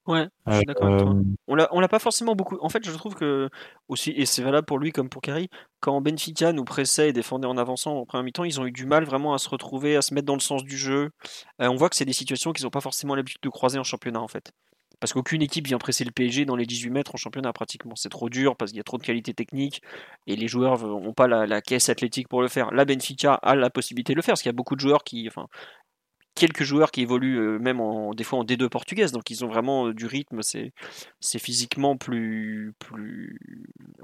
Ouais, je suis d'accord avec toi. On l'a, on l'a pas forcément beaucoup. En fait, je trouve que aussi, et c'est valable pour lui comme pour Kerry, quand Benfica nous pressait et défendait en avançant en première mi-temps, ils ont eu du mal vraiment à se retrouver, à se mettre dans le sens du jeu. on voit que c'est des situations qu'ils n'ont pas forcément l'habitude de croiser en championnat en fait. Parce qu'aucune équipe vient presser le PSG dans les 18 mètres en championnat pratiquement. C'est trop dur parce qu'il y a trop de qualité technique et les joueurs n'ont pas la, caisse athlétique pour le faire. Là, Benfica a la possibilité de le faire parce qu'il y a beaucoup de joueurs qui. Enfin, quelques joueurs qui évoluent euh, même des fois en D2 portugaise, donc ils ont vraiment euh, du rythme, c'est, c'est physiquement plus, plus,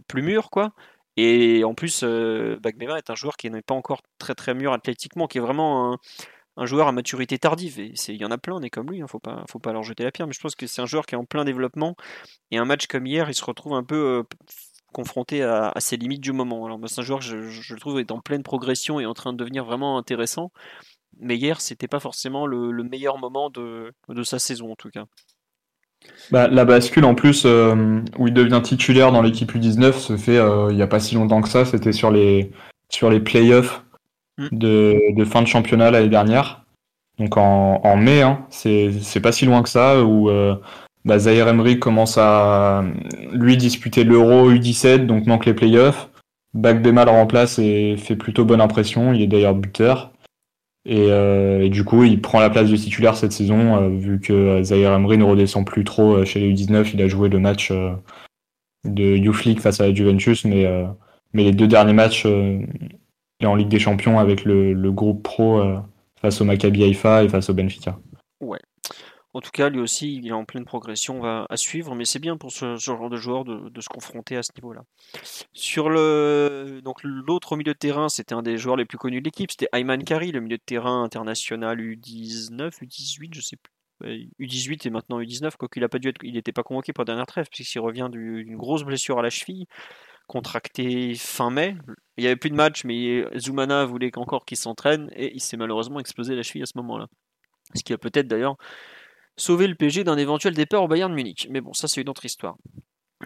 plus mûr, quoi. Et en plus, euh, est un joueur qui n'est pas encore très très mûr athlétiquement, qui est vraiment un, joueur à maturité tardive. Et il y en a plein, on est comme lui, il hein, faut pas, faut pas leur jeter la pierre. Mais je pense que c'est un joueur qui est en plein développement. Et un match comme hier, il se retrouve un peu euh, confronté à, ses limites du moment. Alors, c'est un joueur que je, le trouve est en pleine progression et en train de devenir vraiment intéressant. Mais hier, c'était pas forcément le, meilleur moment de, sa saison, en tout cas. Bah, la bascule en plus euh, où il devient titulaire dans l'équipe U19 se fait euh, il n'y a pas si longtemps que ça, c'était sur les, sur les playoffs Mm. de, fin de championnat l'année dernière. Donc en, mai, hein, c'est pas si loin que ça, où euh, bah, Zahir Emery commence à lui disputer l'Euro U17, donc manque les playoffs. Bakbema le remplace et fait plutôt bonne impression, il est d'ailleurs buteur. Et, euh, du coup, il prend la place de titulaire cette saison, euh, vu que Zahir Emery ne redescend plus trop chez les U19. Il a joué le match de Youth face à la Juventus, mais, mais les deux derniers matchs en Ligue des Champions avec le, groupe pro euh, face au Maccabi Haïfa et face au Benfica. Ouais. En tout cas, lui aussi, il est en pleine progression à, suivre, mais c'est bien pour ce, genre de joueur de, se confronter à ce niveau-là. Sur le donc l'autre au milieu de terrain, c'était un des joueurs les plus connus de l'équipe, c'était Ayman Kari, le milieu de terrain international U19, U18, je sais plus. U18 et maintenant U19, quoiqu'il il n'était pas convoqué pour la dernière trêve, puisqu'il revient d'une grosse blessure à la cheville contracté fin mai. Il n'y avait plus de match, mais Zoumana voulait encore qu'il s'entraîne et il s'est malheureusement explosé la cheville à ce moment-là. Ce qui a peut-être d'ailleurs sauvé le PG d'un éventuel départ au Bayern de Munich. Mais bon, ça c'est une autre histoire.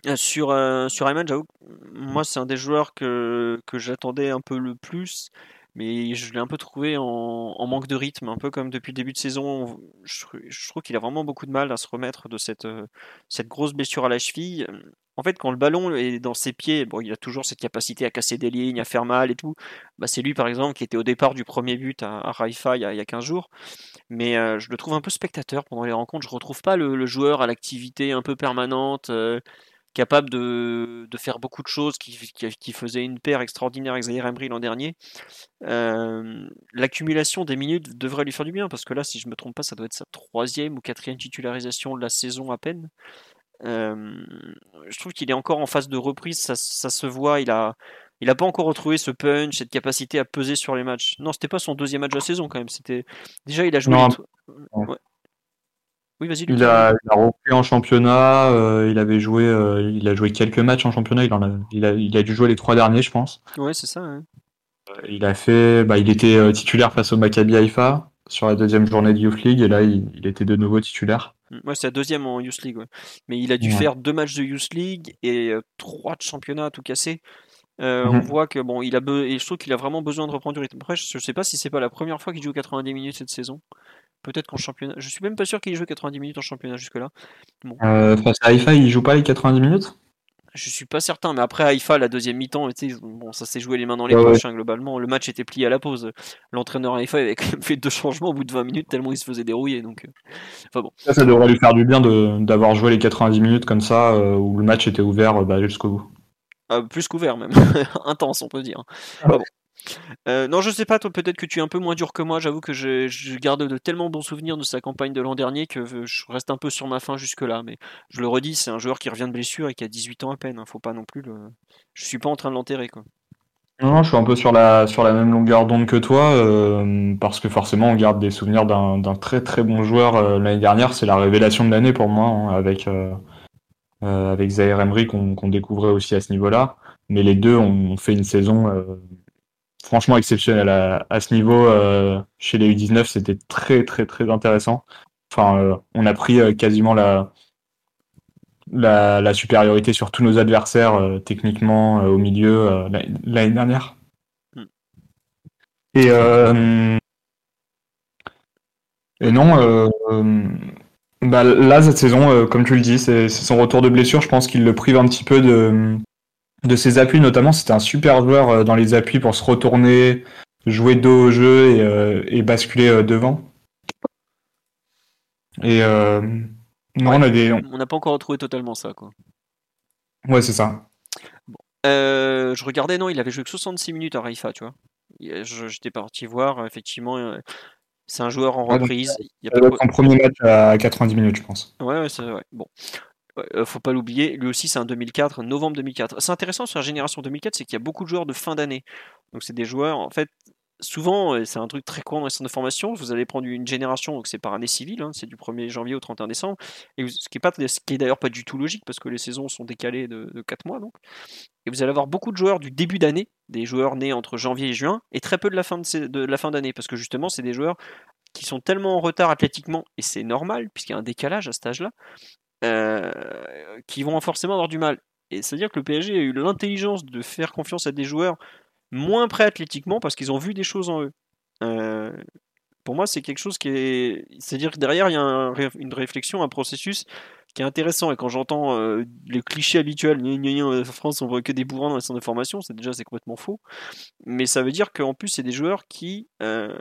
Euh, sur, euh, sur Ayman, j'avoue, moi c'est un des joueurs que, que j'attendais un peu le plus, mais je l'ai un peu trouvé en, manque de rythme, un peu comme depuis le début de saison. Je, trouve qu'il a vraiment beaucoup de mal à se remettre de cette, euh, cette grosse blessure à la cheville en fait, quand le ballon est dans ses pieds, bon, il a toujours cette capacité à casser des lignes, à faire mal et tout. Bah, c'est lui, par exemple, qui était au départ du premier but à, à Raifa il y, a, 15 jours. Mais euh, je le trouve un peu spectateur pendant les rencontres. Je ne retrouve pas le, joueur à l'activité un peu permanente, euh, capable de, faire beaucoup de choses, qui, faisait une paire extraordinaire avec Zahir Embry l'an dernier. Euh, l'accumulation des minutes devrait lui faire du bien, parce que là, si je ne me trompe pas, ça doit être sa troisième ou quatrième titularisation de la saison à peine je trouve qu'il est encore en phase de reprise, ça, se voit, il a, il a pas encore retrouvé ce punch, cette capacité à peser sur les matchs. Non, c'était pas son deuxième match de la saison quand même. C'était déjà il a joué. Oui, vas-y. Il a, il a repris en championnat. Euh, il avait joué, euh, il a joué quelques matchs en championnat. Il, en a, il, a, il a dû jouer les trois derniers, je pense. Ouais, c'est ça. Euh, il a fait, bah, il était titulaire face au Maccabi Haïfa sur la deuxième journée de Youth League et là, il était de nouveau titulaire. Mm, ouais, c'est la deuxième en Youth League. Mais il a dû faire deux matchs de Youth League et euh, trois de championnat à tout casser. Euh, on mhm. voit que bon, il a et je trouve qu'il a vraiment besoin de reprendre du rythme. Après, je sais pas si c'est pas la première fois qu'il joue 90 minutes cette saison. Peut-être qu'en championnat. Je suis même pas sûr qu'il joue 90 minutes en championnat jusque-là. Euh, face à Haïfa, il joue pas les 90 minutes? Je suis pas certain, mais après Haïfa, la deuxième mi-temps, bon, ça s'est joué les mains dans les poches, hein, globalement. Le match était plié à la pause. L'entraîneur Haïfa avait fait deux changements au bout de 20 minutes, tellement il se faisait dérouiller. Donc, euh, enfin, bon. ça, devrait lui faire du bien d'avoir joué les 90 minutes comme ça, euh, où le match était ouvert bah, jusqu'au bout. Ah, plus qu'ouvert même, [LAUGHS] intense on peut dire. Ah bon. Euh, non, je sais pas, toi, peut-être que tu es un peu moins dur que moi. J'avoue que je, garde de tellement bons souvenirs de sa campagne de l'an dernier que je reste un peu sur ma fin jusque-là. Mais je le redis, c'est un joueur qui revient de blessure et qui a 18 ans à peine. Hein. Faut pas non plus le. Je suis pas en train de l'enterrer, quoi. Non, je suis un peu sur la, sur la même longueur d'onde que toi, euh, parce que forcément, on garde des souvenirs d'un très très bon joueur euh, l'année dernière. C'est la révélation de l'année pour moi, hein, avec, avec Zaire Emery qu'on découvrait aussi à ce niveau-là. Mais les deux ont fait une saison franchement exceptionnel à, ce niveau. Euh, chez les U19, c'était très très très intéressant. Enfin, euh, on a pris euh, quasiment la, la, supériorité sur tous nos adversaires techniquement au milieu l'année dernière. Hmm. Et, et non, bah, Là, cette saison, comme tu le dis, c'est son retour de blessure. Je pense qu'il le prive un petit peu de, de ses appuis, notamment. C'était un super joueur dans les appuis pour se retourner, jouer dos au jeu et, et basculer devant. Et non, on a des. On n'a pas encore retrouvé totalement ça, quoi. Ouais, c'est ça. Euh, je regardais, non, il avait joué que 66 minutes à Raifa, tu vois. J'étais parti voir, effectivement, euh, c'est un joueur en reprise. il a pas premier match à 90 minutes, je pense. Ouais, c'est vrai. Bon. Euh, faut pas l'oublier, lui aussi c'est un 2004, novembre 2004. C'est intéressant sur la génération 2004, c'est qu'il y a beaucoup de joueurs de fin d'année. Donc c'est des joueurs, en fait, souvent, c'est un truc très courant dans les centres de formation, vous allez prendre une génération, donc c'est par année civile, hein, c'est du 1er janvier au 31 décembre, et pas, ce qui est d'ailleurs pas du tout logique, parce que les saisons sont décalées de, de 4 mois, donc. Et vous allez avoir beaucoup de joueurs du début d'année, des joueurs nés entre janvier et juin, et très peu de la fin de, de la fin d'année, parce que justement, c'est des joueurs qui sont tellement en retard athlétiquement, et c'est normal, puisqu'il y a un décalage à cet âge-là, euh, qui vont forcément avoir du mal. Et c'est-à-dire que le PSG a eu l'intelligence de faire confiance à des joueurs moins prêts athlétiquement parce qu'ils ont vu des choses en eux. Euh, pour moi, c'est quelque chose qui est. C'est-à-dire que derrière, il y a une réflexion, un processus qui est intéressant. Et quand j'entends euh, les clichés habituels, en France, on voit que des bourrins dans les centres de formation, c'est déjà c'est complètement faux. Mais ça veut dire qu'en plus, c'est des joueurs qui euh,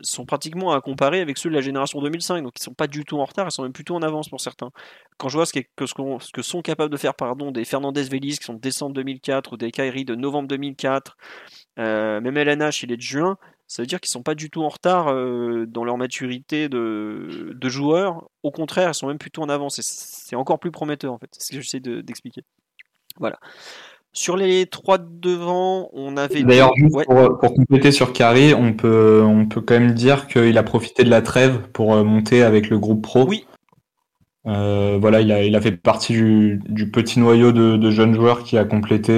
sont pratiquement à comparer avec ceux de la génération 2005. Donc, ils sont pas du tout en retard, ils sont même plutôt en avance pour certains. Quand je vois ce, que, ce, que sont capables de faire pardon, des Fernandez Vélis qui sont de décembre 2004 ou des Kairi de novembre 2004, euh, même LNH, il est de juin ça veut dire qu'ils sont pas du tout en retard euh, dans leur maturité de, joueurs. Au contraire, ils sont même plutôt en avance. C'est encore plus prometteur en fait. C'est ce que j'essaie d'expliquer. voilà. Sur les trois devant, on avait. D'ailleurs, pour, compléter sur Carré, on peut, on peut quand même dire qu'il a profité de la trêve pour euh, monter avec le groupe pro. Oui. Euh, voilà, il a, il a fait partie du, petit noyau de, jeunes joueurs qui a complété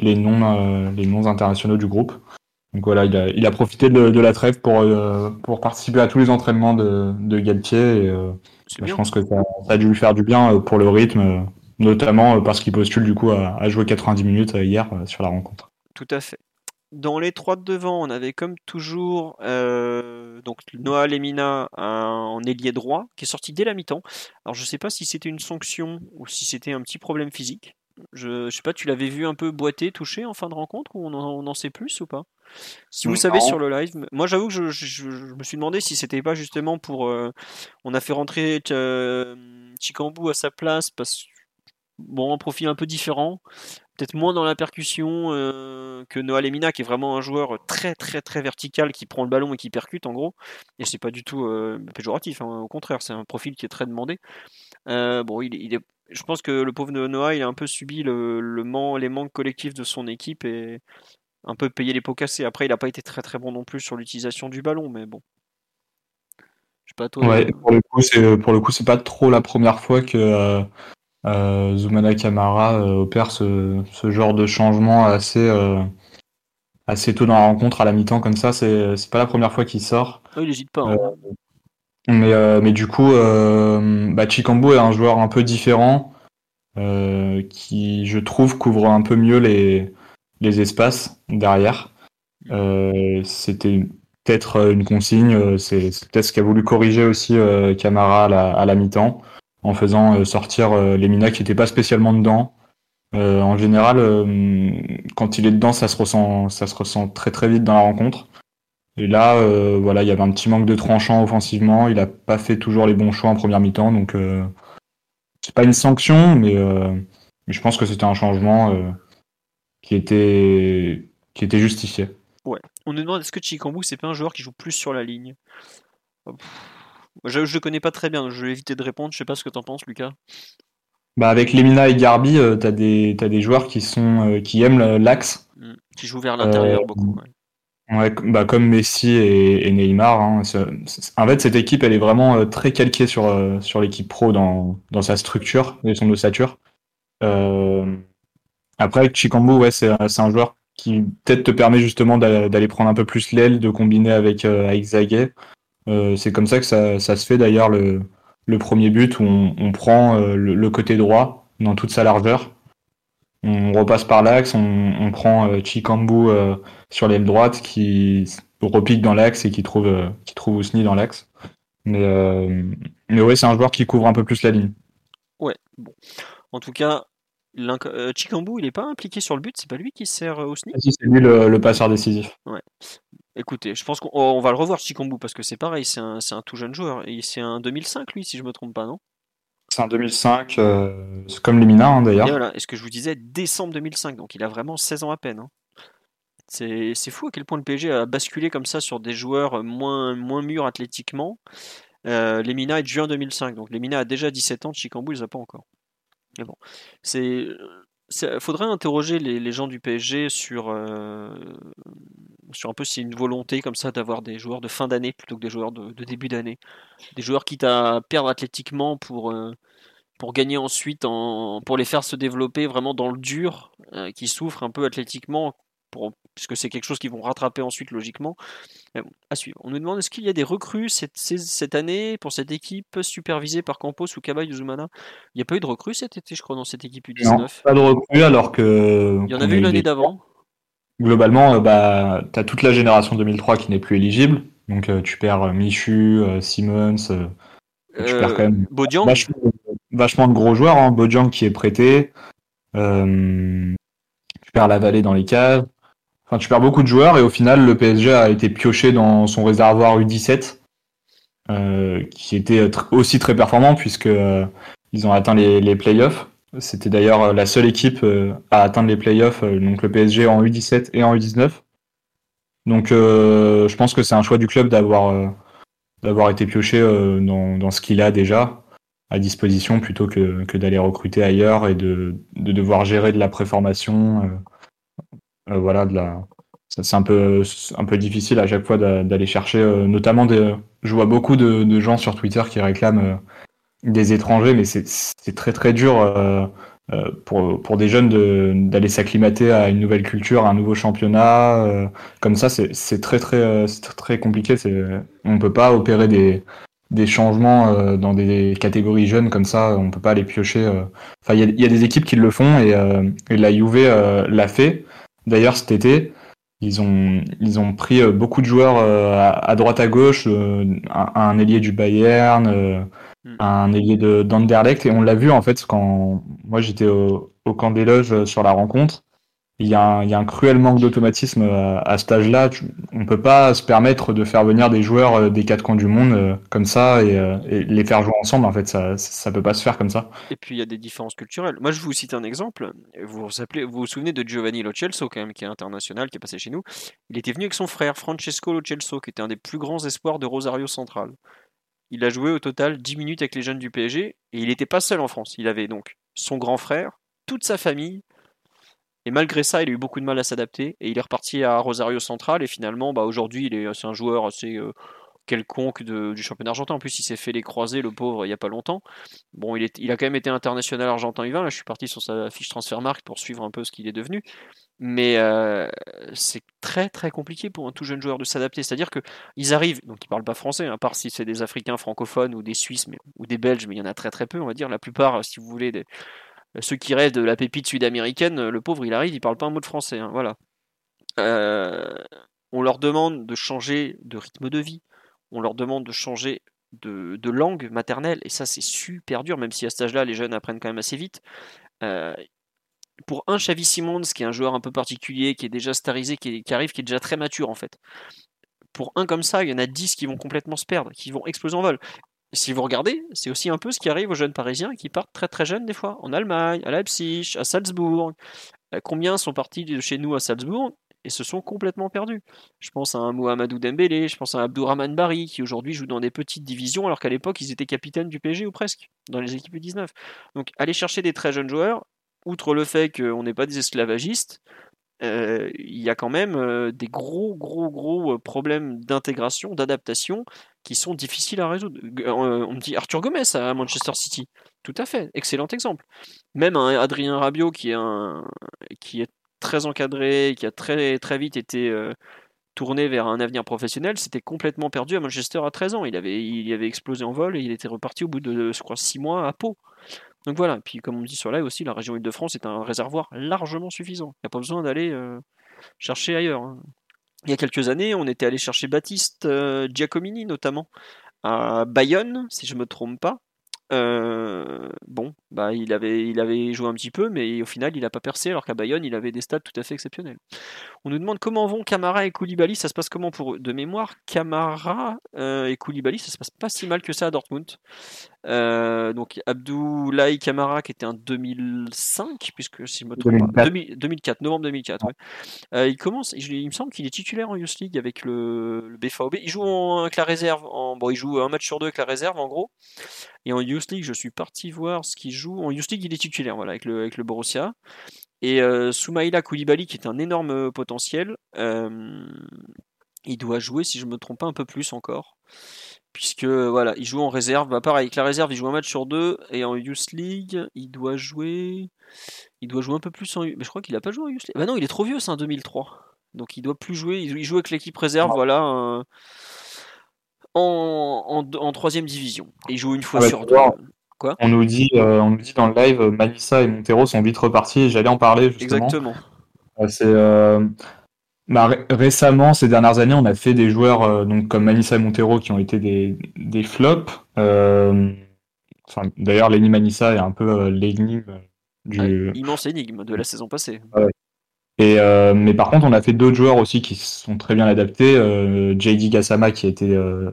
les noms, les noms internationaux du groupe. Donc voilà, il a, il a profité de, la trêve pour, euh, pour participer à tous les entraînements de, de Galtier. Et, euh, bah, je pense que ça, a dû lui faire du bien euh, pour le rythme, notamment parce qu'il postule du coup à, jouer 90 minutes hier sur la rencontre. Tout à fait. Dans les trois de devant, on avait comme toujours donc Noah Lemina en ailier droit qui est sorti dès la mi-temps. Alors je ne sais pas si c'était une sanction ou si c'était un petit problème physique. Je, je sais pas, tu l'avais vu un peu boiter, toucher en fin de rencontre ou on en sait plus ou pas? Si vous savez sur le live, moi j'avoue que je, me suis demandé si c'était pas justement pour. Euh, on a fait rentrer euh, Chikambu à sa place parce bon, un profil un peu différent, peut-être moins dans la percussion euh, que Noah Lemina qui est vraiment un joueur très très très vertical qui prend le ballon et qui percute en gros. Et c'est pas du tout péjoratif, hein, au contraire, c'est un profil qui est très demandé. bon, il, est, je pense que le pauvre Noah, il a un peu subi le, le les manques collectifs de son équipe et un peu payer les pots cassés. Après, il n'a pas été très très bon non plus sur l'utilisation du ballon, mais bon. Je sais pas toi. Ouais, pour le coup, c'est pour le coup, c'est pas trop la première fois que euh, euh Zumana Kamara euh, opère ce, ce, genre de changement assez euh, assez tôt dans la rencontre à la mi-temps comme ça. C'est c'est pas la première fois qu'il sort. il n'hésite pas. Hein. mais mais du coup, bah, Chikambu est un joueur un peu différent qui, je trouve, couvre un peu mieux les les espaces derrière. Euh, c'était peut-être une consigne, euh, c'est peut-être ce qu'a voulu corriger aussi euh, Camara à la, mi-temps, en faisant sortir les Mina qui n'étaient pas spécialement dedans. en général, quand il est dedans, ça se ressent, ça se ressent très très vite dans la rencontre. Et là, voilà, il y avait un petit manque de tranchant offensivement. Il n'a pas fait toujours les bons choix en première mi-temps, donc c'est pas une sanction, mais, mais je pense que c'était un changement qui était, qui était justifié. Ouais. On nous demande est-ce que Chikambu c'est pas un joueur qui joue plus sur la ligne? Je, je le connais pas très bien, je vais éviter de répondre. Je sais pas ce que t'en penses, Lucas. Bah avec Lemina et Garbi, euh, t'as des, as des joueurs qui sont euh, qui aiment l'axe. Mm. Qui jouent vers l'intérieur euh, beaucoup. Ouais. bah comme Messi et, Neymar. Hein. en fait, cette équipe, elle est vraiment très calquée sur, sur l'équipe pro dans, dans sa structure et son ossature. Euh, après, Chikambu, ouais, c'est un joueur qui peut-être te permet justement d'aller prendre un peu plus l'aile, de combiner avec, euh, euh, c'est comme ça que ça, se fait d'ailleurs le, premier but où on, prend euh, le, côté droit dans toute sa largeur. On repasse par l'axe, on, prend euh, Chikambu sur l'aile droite qui repique dans l'axe et qui trouve, trouve Ousni dans l'axe. Mais, Mais ouais, c'est un joueur qui couvre un peu plus la ligne. Ouais, bon. En tout cas, euh, Chikambu, il n'est pas impliqué sur le but, c'est pas lui qui sert au sneak ah, C'est lui le, passeur décisif. Ouais. Écoutez, je pense qu'on va le revoir Chikambu parce que c'est pareil, c'est un, un, tout jeune joueur. Et c'est un 2005 lui, si je me trompe pas, non? C'est un 2005, euh, c'est comme Lemina hein, d'ailleurs. Voilà, et ce que je vous disais, décembre 2005, donc il a vraiment 16 ans à peine. Hein. C'est fou à quel point le PSG a basculé comme ça sur des joueurs moins, moins mûrs athlétiquement. Euh, Lemina est de juin 2005, donc Lemina a déjà 17 ans, Chikambu, il les a pas encore. Mais bon, c'est faudrait interroger les, gens du PSG sur, euh, sur un peu si une volonté comme ça d'avoir des joueurs de fin d'année plutôt que des joueurs de, début d'année. Des joueurs quitte à perdre athlétiquement pour, euh, pour gagner ensuite, en, pour les faire se développer vraiment dans le dur, qui souffrent un peu athlétiquement puisque c'est quelque chose qu'ils vont rattraper ensuite logiquement. à suivre. On nous demande est-ce qu'il y a des recrues cette, cette, année pour cette équipe supervisée par Campos ou Kaba Yuzumana? Il n'y a pas eu de recrues cet été, je crois, dans cette équipe U19. Non, pas de recrues alors que. Il y en avait eu l'année d'avant. Globalement, euh, bah, tu as toute la génération 2003 qui n'est plus éligible. Donc euh, tu perds euh, Michu, Simmons, tu perds quand même vachement, de gros joueurs. Hein. Qui est prêté. tu perds la vallée dans les caves tu perds beaucoup de joueurs et au final, le PSG a été pioché dans son réservoir U17, euh, qui était aussi très performant puisque euh, ils ont atteint les, playoffs. C'était d'ailleurs la seule équipe euh, à atteindre les playoffs, donc le PSG en U17 et en U19. Donc, je pense que c'est un choix du club d'avoir d'avoir été pioché dans, ce qu'il a déjà à disposition plutôt que, d'aller recruter ailleurs et de, de, devoir gérer de la préformation euh, voilà, de la, c'est un peu, un peu difficile à chaque fois d'aller chercher, euh, notamment des, je vois beaucoup de, gens sur Twitter qui réclament euh, des étrangers, mais c'est très très dur pour, pour des jeunes d'aller s'acclimater à une nouvelle culture, à un nouveau championnat. comme ça, c'est très très, très compliqué. On ne peut pas opérer des, des changements dans des catégories jeunes comme ça. On ne peut pas les piocher. Enfin, il y, a des équipes qui le font et, et la Juve l'a fait. D'ailleurs, cet été, ils ont, ils ont pris euh, beaucoup de joueurs euh, à, droite à gauche, euh, un, ailier du Bayern, hmm. un ailier de d'Anderlecht, et on l'a vu en fait quand moi j'étais au, au, camp des loges sur la rencontre il y, a un, cruel manque d'automatisme à, à, cet âge-là. On ne peut pas se permettre de faire venir des joueurs euh, des quatre coins du monde euh, comme ça euh, et, les faire jouer ensemble. En fait, ça ne peut pas se faire comme ça. Et puis il y a des différences culturelles. Moi, je vous cite un exemple. Vous vous, appelez, vous, vous souvenez de Giovanni Lo Celso, quand même, qui est international, qui est passé chez nous. Il était venu avec son frère Francesco Lo Celso, qui était un des plus grands espoirs de Rosario Central. Il a joué au total 10 minutes avec les jeunes du PSG et il n'était pas seul en France. Il avait donc son grand frère, toute sa famille, et malgré ça, il a eu beaucoup de mal à s'adapter et il est reparti à Rosario Central. Et finalement, bah, aujourd'hui, il est, c'est un joueur assez euh, quelconque du championnat argentin. En plus, il s'est fait les croiser, le pauvre, il n'y a pas longtemps. Bon, il, est, il a quand même été international argentin U20. Là, je suis parti sur sa fiche transfert marque pour suivre un peu ce qu'il est devenu. Mais euh, c'est très très compliqué pour un tout jeune joueur de s'adapter. C'est-à-dire qu'ils arrivent, donc ils parlent pas français, hein, à part si c'est des Africains francophones ou des Suisses mais, ou des Belges, mais il y en a très très peu, on va dire. La plupart, si vous voulez, des, ceux qui rêvent de la pépite sud-américaine, le pauvre il arrive, il parle pas un mot de français. Hein, voilà. Euh, on leur demande de changer de rythme de vie, on leur demande de changer de, langue maternelle, et ça c'est super dur, même si à cet âge-là les jeunes apprennent quand même assez vite. Euh, pour un Xavi Simons, qui est un joueur un peu particulier, qui est déjà starisé, qui, arrive, qui est déjà très mature en fait. Pour un comme ça, il y en a 10 qui vont complètement se perdre, qui vont exploser en vol si vous regardez, c'est aussi un peu ce qui arrive aux jeunes parisiens qui partent très très jeunes des fois, en Allemagne, à Leipzig, à Salzbourg. Euh, combien sont partis de chez nous à Salzbourg et se sont complètement perdus Je pense à un Mohamedou Dembélé, je pense à Abdourahman Bari qui aujourd'hui joue dans des petites divisions alors qu'à l'époque ils étaient capitaines du PSG ou presque, dans les équipes U19. Donc aller chercher des très jeunes joueurs, outre le fait qu'on n'est pas des esclavagistes, euh, il y a quand même euh, des gros, gros, gros problèmes d'intégration, d'adaptation qui sont difficiles à résoudre. On me dit Arthur Gomez à Manchester City. Tout à fait, excellent exemple. Même un Adrien Rabiot qui est, très encadré, qui a très, très vite été euh, tourné vers un avenir professionnel, s'était complètement perdu à Manchester à 13 ans. Il avait, avait explosé en vol et il était reparti au bout de, je crois, 6 mois à Pau. Donc voilà, puis comme on dit sur live aussi, la région Île-de-France est un réservoir largement suffisant. Il n'y a pas besoin d'aller euh, chercher ailleurs. Hein. Il y a quelques années, on était allé chercher Baptiste euh, Giacomini notamment à Bayonne, si je me trompe pas. Euh, bon, bah, il, avait, il avait joué un petit peu, mais au final, il n'a pas percé, alors qu'à Bayonne, il avait des stats tout à fait exceptionnels. On nous demande comment vont Camara et Koulibaly, ça se passe comment pour eux? De mémoire, Camara euh, et Koulibaly, ça se passe pas si mal que ça à Dortmund. Euh, donc Abdoulaye Camara qui était en 2005, puisque si je me trompe 2004. pas, 2004, novembre 2004. Ouais. il commence, il, me semble qu'il est titulaire en Youth League avec le, le BVB. Il joue avec la réserve, en, bon, il joue un match sur deux avec la réserve en gros. Et en Youth League, je suis parti voir ce qu'il joue. En Youth League, il est titulaire voilà, avec, le, avec le Borussia. Et euh, Soumaïla Koulibaly, qui est un énorme euh, potentiel, euh, il doit jouer, si je me trompe pas, un peu plus encore. Puisque voilà, il joue en réserve. Bah, pareil, avec la réserve, il joue un match sur deux. Et en Youth League, il doit jouer. Il doit jouer un peu plus en. Mais je crois qu'il a pas joué en Youth League. Bah non, il est trop vieux, c'est un 2003. Donc il doit plus jouer. Il joue avec l'équipe réserve, voilà en, en, troisième division. Et il joue une fois ah bah, sur deux. Quoi? On nous dit, euh, on nous dit dans le live, Manissa et Montero sont vite repartis. J'allais en parler justement. Exactement. Euh, c'est euh, bah, récemment, ces dernières années, on a fait des joueurs donc comme Manissa et Montero qui ont été des, des flops. Enfin, D'ailleurs, Lenny Manissa est un peu l'énigme du. Ah, immense énigme de la saison passée. Et, euh, mais par contre, on a fait d'autres joueurs aussi qui sont très bien adaptés. Euh, JD Gassama qui a été euh,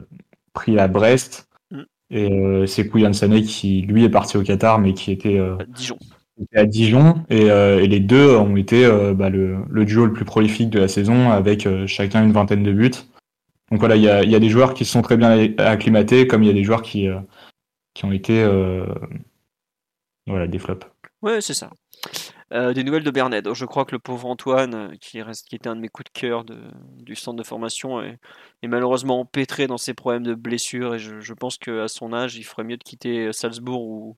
pris à Brest. Mm. Et euh, Sekou Yansane qui, lui, est parti au Qatar, mais qui était, à À Dijon. Et, et, les deux ont été bah, le, duo le plus prolifique de la saison, avec chacun une vingtaine de buts. Donc voilà, il y a, des joueurs qui se sont très bien acclimatés, comme il y a des joueurs qui, qui ont été voilà, des flops. Ouais, c'est ça. Euh, des nouvelles de Bernet. Je crois que le pauvre Antoine, euh, qui, reste, qui était un de mes coups de cœur du centre de formation, est, malheureusement empêtré dans ses problèmes de blessure. Et je, je pense qu'à son âge, il ferait mieux de quitter euh, Salzbourg où,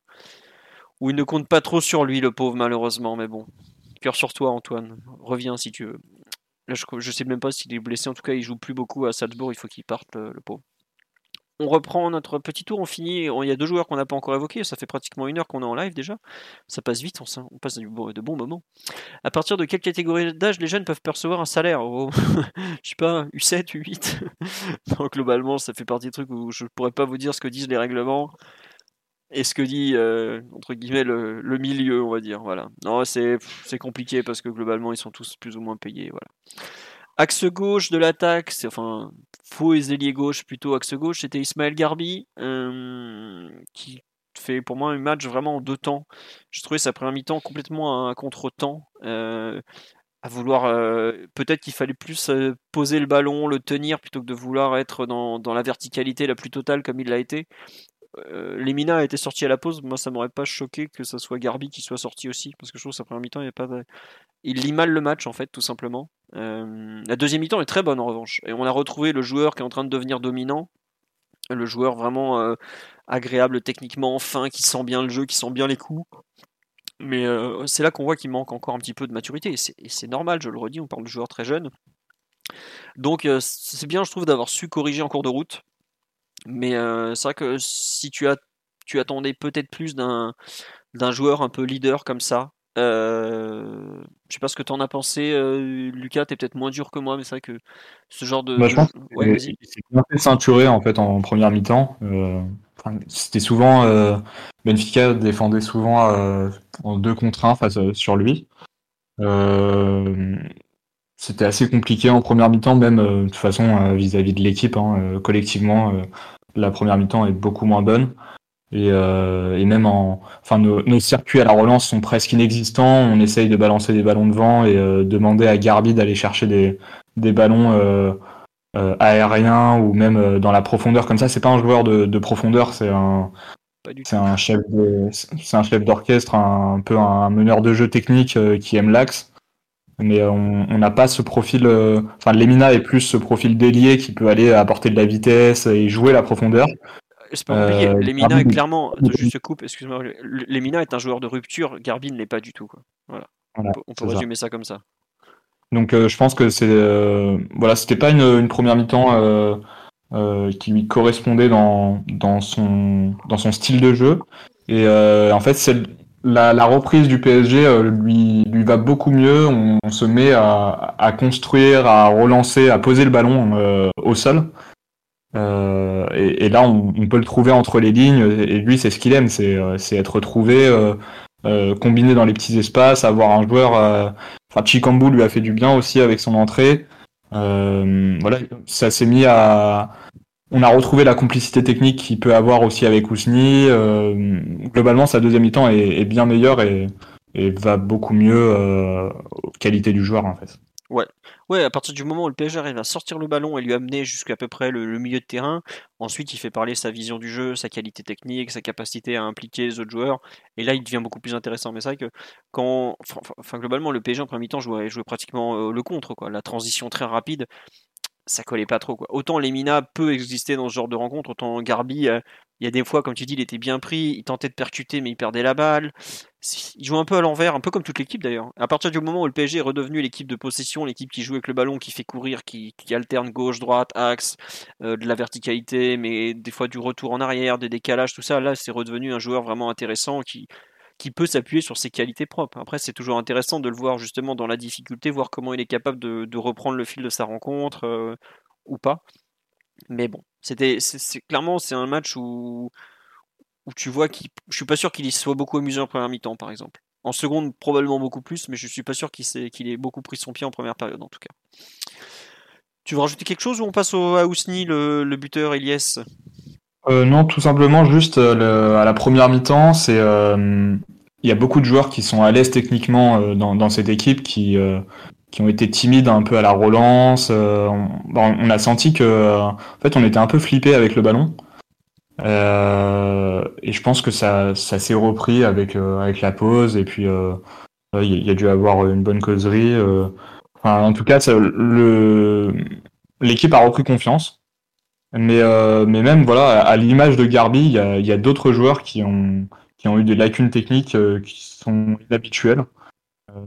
où il ne compte pas trop sur lui, le pauvre, malheureusement. Mais bon, cœur sur toi, Antoine. Reviens si tu veux. Là, je, ne sais même pas s'il est blessé. En tout cas, il joue plus beaucoup à Salzbourg. Il faut qu'il parte, le pauvre on reprend notre petit tour, on finit. Il y a deux joueurs qu'on n'a pas encore évoqués, ça fait pratiquement une heure qu'on est en live déjà. Ça passe vite, on, passe de, bons moments. À partir de quelle catégorie d'âge les jeunes peuvent percevoir un salaire? Oh, [LAUGHS] Je sais pas, U7, U8 Donc globalement, ça fait partie des trucs où je pourrais pas vous dire ce que disent les règlements et ce que dit euh, entre guillemets le, milieu, on va dire. Voilà. Non, c'est compliqué parce que globalement, ils sont tous plus ou moins payés. Voilà. Axe gauche de l'attaque, c'est enfin faux et ailier gauche plutôt axe gauche, c'était Ismaël Garbi euh, qui fait pour moi un match vraiment en deux temps. Je trouvais sa première mi-temps complètement un contre-temps. Euh, à vouloir peut-être qu'il fallait plus poser le ballon, le tenir plutôt que de vouloir être dans, dans la verticalité la plus totale comme il l'a été. Lemina a été sorti à la pause, moi ça m'aurait pas choqué que ce soit Garbi qui soit sorti aussi parce que je trouve sa première mi-temps il, lit mal le match en fait tout simplement. Euh, la deuxième mi-temps est très bonne en revanche. Et on a retrouvé le joueur qui est en train de devenir dominant. Le joueur vraiment euh, agréable techniquement, fin, qui sent bien le jeu, qui sent bien les coups. Mais euh, c'est là qu'on voit qu'il manque encore un petit peu de maturité. Et c'est normal, je le redis, on parle de joueur très jeune. Donc c'est bien, je trouve, d'avoir su corriger en cours de route. Mais c'est vrai que si tu, as, tu attendais peut-être plus d'un joueur un peu leader comme ça, euh, je sais pas ce que tu en as pensé, euh, Lucas. T'es peut-être moins dur que moi, mais c'est vrai que ce genre de. Bah, je pense ouais, c'est bien fait ceinturé en fait en première mi-temps. Euh, c'était souvent Benfica défendait souvent en deux contre un face sur lui. C'était assez compliqué en première mi-temps, même de toute façon vis-à-vis de l'équipe. Hein, collectivement, la première mi-temps est beaucoup moins bonne. Et, euh, et, même en, enfin, nos, nos, circuits à la relance sont presque inexistants. On essaye de balancer des ballons devant et euh, demander à Garbi d'aller chercher des, des ballons euh, euh aériens ou même euh, dans la profondeur comme ça. C'est pas un joueur de, de profondeur, c'est un, c'est un chef de, c'est un chef d'orchestre, un, un, peu un meneur de jeu technique qui aime l'axe. Mais on n'a pas ce profil. Enfin, Lemina est plus ce profil délié qui peut aller apporter de la vitesse et jouer la profondeur. C'est pas compliqué. Euh, Lemina est clairement, juste coupe, excuse-moi, Lemina est un joueur de rupture, Garbin ne l'est pas du tout. Quoi. Voilà. on peut, résumer ça. comme ça. Donc euh, je pense que c'est euh, voilà, c'était pas une, première mi-temps qui lui correspondait dans, dans, son, dans son style de jeu. Et en fait, c'est la, reprise du PSG lui, lui va beaucoup mieux. On, se met à, construire, à relancer, à poser le ballon au sol. Euh, et, là, on, peut le trouver entre les lignes. Et lui, c'est ce qu'il aime, c'est être trouvé, combiné dans les petits espaces, avoir un joueur. Enfin, Chikambu lui a fait du bien aussi avec son entrée. voilà, ça s'est mis à. On a retrouvé la complicité technique qu'il peut avoir aussi avec Ousni. globalement, sa deuxième mi-temps est, bien meilleure et, et va beaucoup mieux euh, aux qualités du joueur en fait. Ouais. ouais, à partir du moment où le PSG arrive à sortir le ballon et lui amener jusqu'à peu près le, milieu de terrain, ensuite il fait parler sa vision du jeu, sa qualité technique, sa capacité à impliquer les autres joueurs, et là il devient beaucoup plus intéressant. Mais c'est vrai que quand, enfin globalement le PSG en premier mi-temps jouait, jouait pratiquement euh, le contre, quoi. La transition très rapide, ça collait pas trop. Quoi. Autant Lemina peut exister dans ce genre de rencontre, autant Garbi, euh, il y a des fois, comme tu dis, il était bien pris, il tentait de percuter, mais il perdait la balle. Il joue un peu à l'envers, un peu comme toute l'équipe d'ailleurs. À partir du moment où le PSG est redevenu l'équipe de possession, l'équipe qui joue avec le ballon, qui fait courir, qui, alterne gauche, droite, axe, euh, de la verticalité, mais des fois du retour en arrière, des décalages, tout ça, là c'est redevenu un joueur vraiment intéressant qui, qui peut s'appuyer sur ses qualités propres. Après, c'est toujours intéressant de le voir justement dans la difficulté, voir comment il est capable de, reprendre le fil de sa rencontre euh, ou pas. Mais bon, c'était, clairement, c'est un match où, tu vois qu'il, je suis pas sûr qu'il soit beaucoup amusé en première mi-temps, par exemple. En seconde, probablement beaucoup plus, mais je suis pas sûr qu'il, qu'il ait beaucoup pris son pied en première période, en tout cas. Tu veux rajouter quelque chose ou on passe au, à Ousni, le, le buteur Elias? Euh, non, tout simplement juste euh, à la première mi-temps, c'est euh, il y a beaucoup de joueurs qui sont à l'aise techniquement dans, cette équipe qui qui ont été timides un peu à la relance. On, a senti que en fait on était un peu flippé avec le ballon. et je pense que ça, ça s'est repris avec, avec la pause. Et puis, il y, a dû avoir une bonne causerie. en tout cas, l'équipe a repris confiance. Mais, euh, mais même, voilà, à, l'image de Garbi, il y a, y a d'autres joueurs qui ont, qui ont eu des lacunes techniques euh, qui sont inhabituelles. Euh,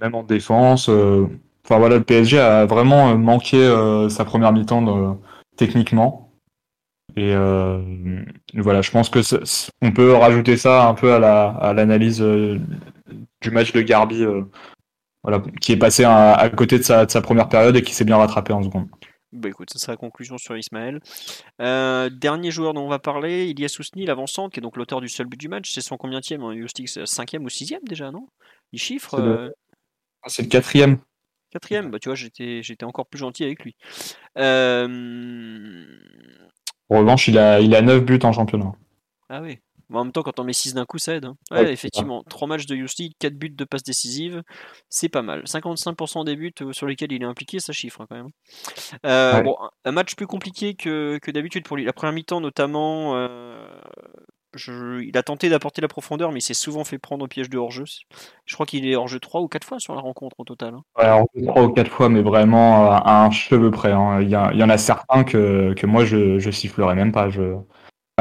même en défense. Enfin voilà, le PSG a vraiment manqué sa première mi-temps techniquement. Et voilà, je pense que on peut rajouter ça un peu à la à l'analyse du match de Garbi, voilà, qui est passé à, côté de sa, de sa première période et qui s'est bien rattrapé en seconde. Bah écoute, ça sera la conclusion sur Ismaël. Euh, dernier joueur dont on va parler, Ilias Sousni, l'avancante, qui est donc l'auteur du seul but du match. C'est son combien tième en Eustic 5 ou 6 déjà, non? Il chiffre C'est le... Euh, ah, le quatrième. Quatrième, bah tu vois, j'étais, j'étais encore plus gentil avec lui. Euh... En revanche, il a, il a 9 buts en championnat. Ah oui en même temps, quand on met 6 d'un coup, ça aide. Hein. Ouais, effectivement. 3 matchs de Youth 4 buts de passes décisives, c'est pas mal. 55% des buts euh, sur lesquels il est impliqué, ça chiffre quand même. Euh, bon, un match plus compliqué que, que d'habitude pour lui. La première mi-temps, notamment, euh, il a tenté d'apporter la profondeur, mais il s'est souvent fait prendre au piège de hors-jeu. Je crois qu'il est hors-jeu 3 ou 4 fois sur la rencontre au total. Hein. Ouais, hors-jeu 3 ou 4 fois, mais vraiment à un cheveu près. Hein. Il, y en a certains que, que moi je, je sifflerais même pas. Je,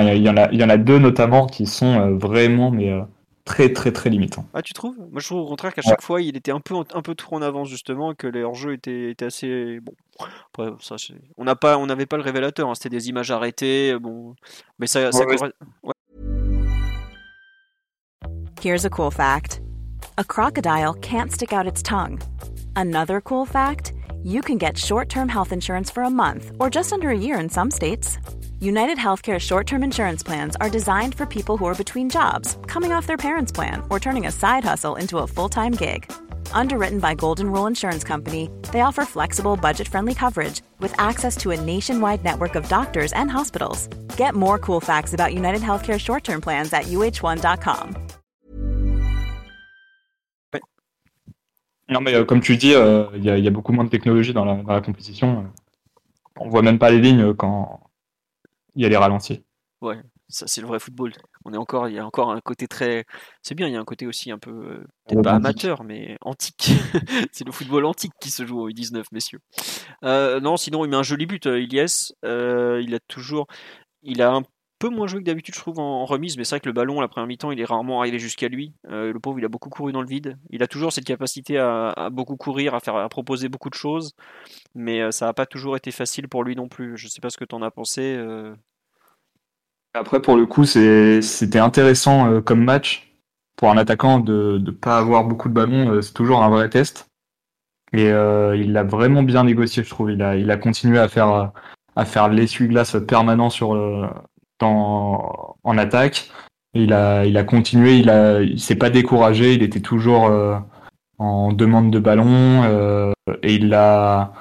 il y, en a, il y en a deux notamment qui sont euh, vraiment mais, euh, très très très limitants. Ah tu trouves? Moi je trouve au contraire qu'à chaque fois il était un peu un peu trop en avance justement que les hors-jeux étaient, étaient, assez bon. Après, ça, on n'a pas on n'avait pas le révélateur, hein. c'était des images arrêtées, bon. Mais ça, ça ouais, ouais. Here's a cool fact. A crocodile can't stick out its tongue. Another cool fact, you can get short-term health insurance for a month or just under a year in some states. United Healthcare short term insurance plans are designed for people who are between jobs, coming off their parents' plan, or turning a side hustle into a full time gig. Underwritten by Golden Rule Insurance Company, they offer flexible, budget friendly coverage with access to a nationwide network of doctors and hospitals. Get more cool facts about United Healthcare short term plans at uh1.com. Non, mais euh, comme tu dis, euh, il euh, y, y, a beaucoup moins de technologie dans la, dans la compétition. On voit même pas les lignes euh, quand il y a les ralentis. Ouais, ça c'est le vrai football. On est encore, il y a encore un côté très, c'est bien, il y a un côté aussi un peu, euh, peut-être pas amateur, mais antique. [LAUGHS] c'est le football antique qui se joue au U19, messieurs. Euh, non, sinon il met un joli but, euh, Ilyes. il a toujours, il a un peu moins joué que d'habitude, je trouve, en, remise, mais c'est vrai que le ballon, la première mi-temps, il est rarement arrivé jusqu'à lui. le pauvre, il a beaucoup couru dans le vide. Il a toujours cette capacité à, beaucoup courir, à faire, à proposer beaucoup de choses, mais ça n'a pas toujours été facile pour lui non plus. Je sais pas ce que tu en as pensé. Après, pour le coup, c'était intéressant euh, comme match. Pour un attaquant, de ne pas avoir beaucoup de ballons, euh, c'est toujours un vrai test. Et euh, il l'a vraiment bien négocié, je trouve. Il a, il a continué à faire, à faire l'essuie-glace permanent sur dans, en attaque. Il a, il a continué, il a, il s'est pas découragé, il était toujours en demande de ballon et il a